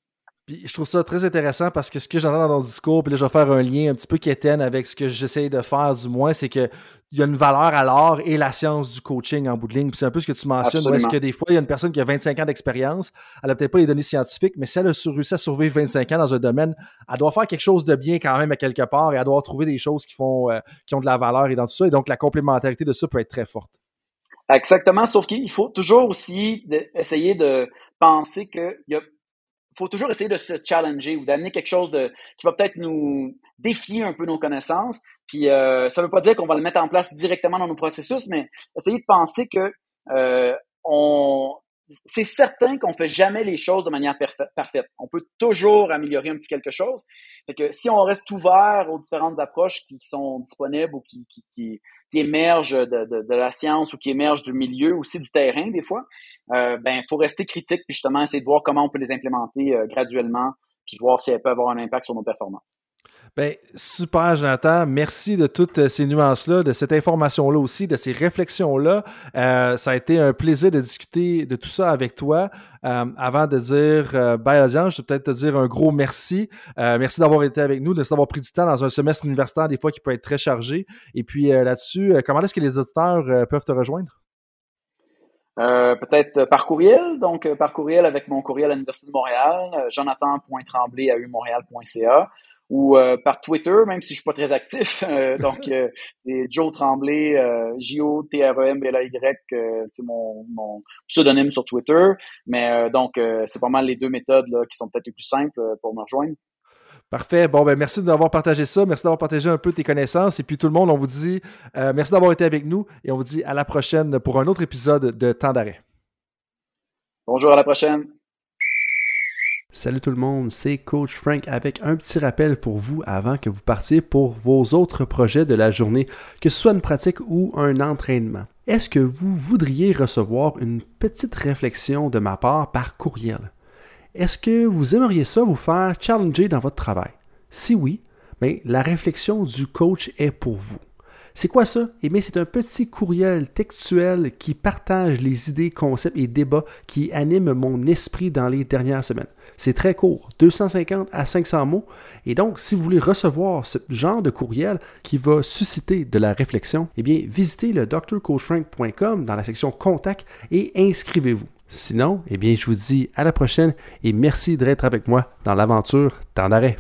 je trouve ça très intéressant parce que ce que j'entends dans ton discours, puis là je vais faire un lien un petit peu quétaine avec ce que j'essaie de faire du moins, c'est que il y a une valeur à l'art et la science du coaching en bout de ligne. c'est un peu ce que tu mentionnes, est-ce que des fois, il y a une personne qui a 25 ans d'expérience, elle n'a peut-être pas les données scientifiques, mais si elle a réussi à survivre 25 ans dans un domaine, elle doit faire quelque chose de bien quand même à quelque part et elle doit trouver des choses qui font euh, qui ont de la valeur et dans tout ça. Et donc, la complémentarité de ça peut être très forte. Exactement, sauf qu'il faut toujours aussi essayer de penser qu'il y a faut toujours essayer de se challenger ou d'amener quelque chose de qui va peut-être nous défier un peu nos connaissances. Puis euh, ça ne veut pas dire qu'on va le mettre en place directement dans nos processus, mais essayer de penser que euh, on c'est certain qu'on fait jamais les choses de manière parfaite. On peut toujours améliorer un petit quelque chose. Fait que si on reste ouvert aux différentes approches qui sont disponibles ou qui, émergent de, la science ou qui émergent du milieu, aussi du terrain des fois, euh, ben faut rester critique puis justement essayer de voir comment on peut les implémenter euh, graduellement puis voir si elles peuvent avoir un impact sur nos performances. Bien, super, Jonathan. Merci de toutes euh, ces nuances-là, de cette information-là aussi, de ces réflexions-là. Euh, ça a été un plaisir de discuter de tout ça avec toi. Euh, avant de dire euh, bye audience, je vais peut-être te dire un gros merci. merci d'avoir été avec nous, d'avoir pris du temps dans un semestre universitaire, des fois qui peut être très chargé. Et puis là-dessus, comment est-ce que les auditeurs peuvent te rejoindre? Peut-être par courriel, donc par courriel avec mon courriel à l'Université de Montréal, jonathan.tremblay à ou euh, par Twitter, même si je suis pas très actif. Euh, donc, euh, c'est Joe Tremblay, J-O-T-R-E-M-B-L-A-Y, c'est mon, mon, pseudonyme sur Twitter. Mais donc, c'est pas mal les deux méthodes là, qui sont peut-être les plus simples pour me rejoindre. Parfait. Bon, ben merci d'avoir partagé ça. Merci d'avoir partagé un peu tes connaissances. Et puis tout le monde, on vous dit merci d'avoir été avec nous et on vous dit à la prochaine pour un autre épisode de Temps d'arrêt. Bonjour, à la prochaine. Salut tout le monde, c'est Coach Frank avec un petit rappel pour vous avant que vous partiez pour vos autres projets de la journée, que ce soit une pratique ou un entraînement. Est-ce que vous voudriez recevoir une petite réflexion de ma part par courriel? Est-ce que vous aimeriez ça vous faire challenger dans votre travail? Si oui, mais ben, la réflexion du coach est pour vous. C'est quoi ça? Eh bien, c'est un petit courriel textuel qui partage les idées, concepts et débats qui animent mon esprit dans les dernières semaines. C'est très court, 250 à 500 mots. Et donc, si vous voulez recevoir ce genre de courriel qui va susciter de la réflexion, eh bien, visitez le drcoachfrank.com dans la section Contact et inscrivez-vous. Sinon, eh bien, je vous dis à la prochaine et merci d'être avec moi dans l'aventure Temps d'arrêt.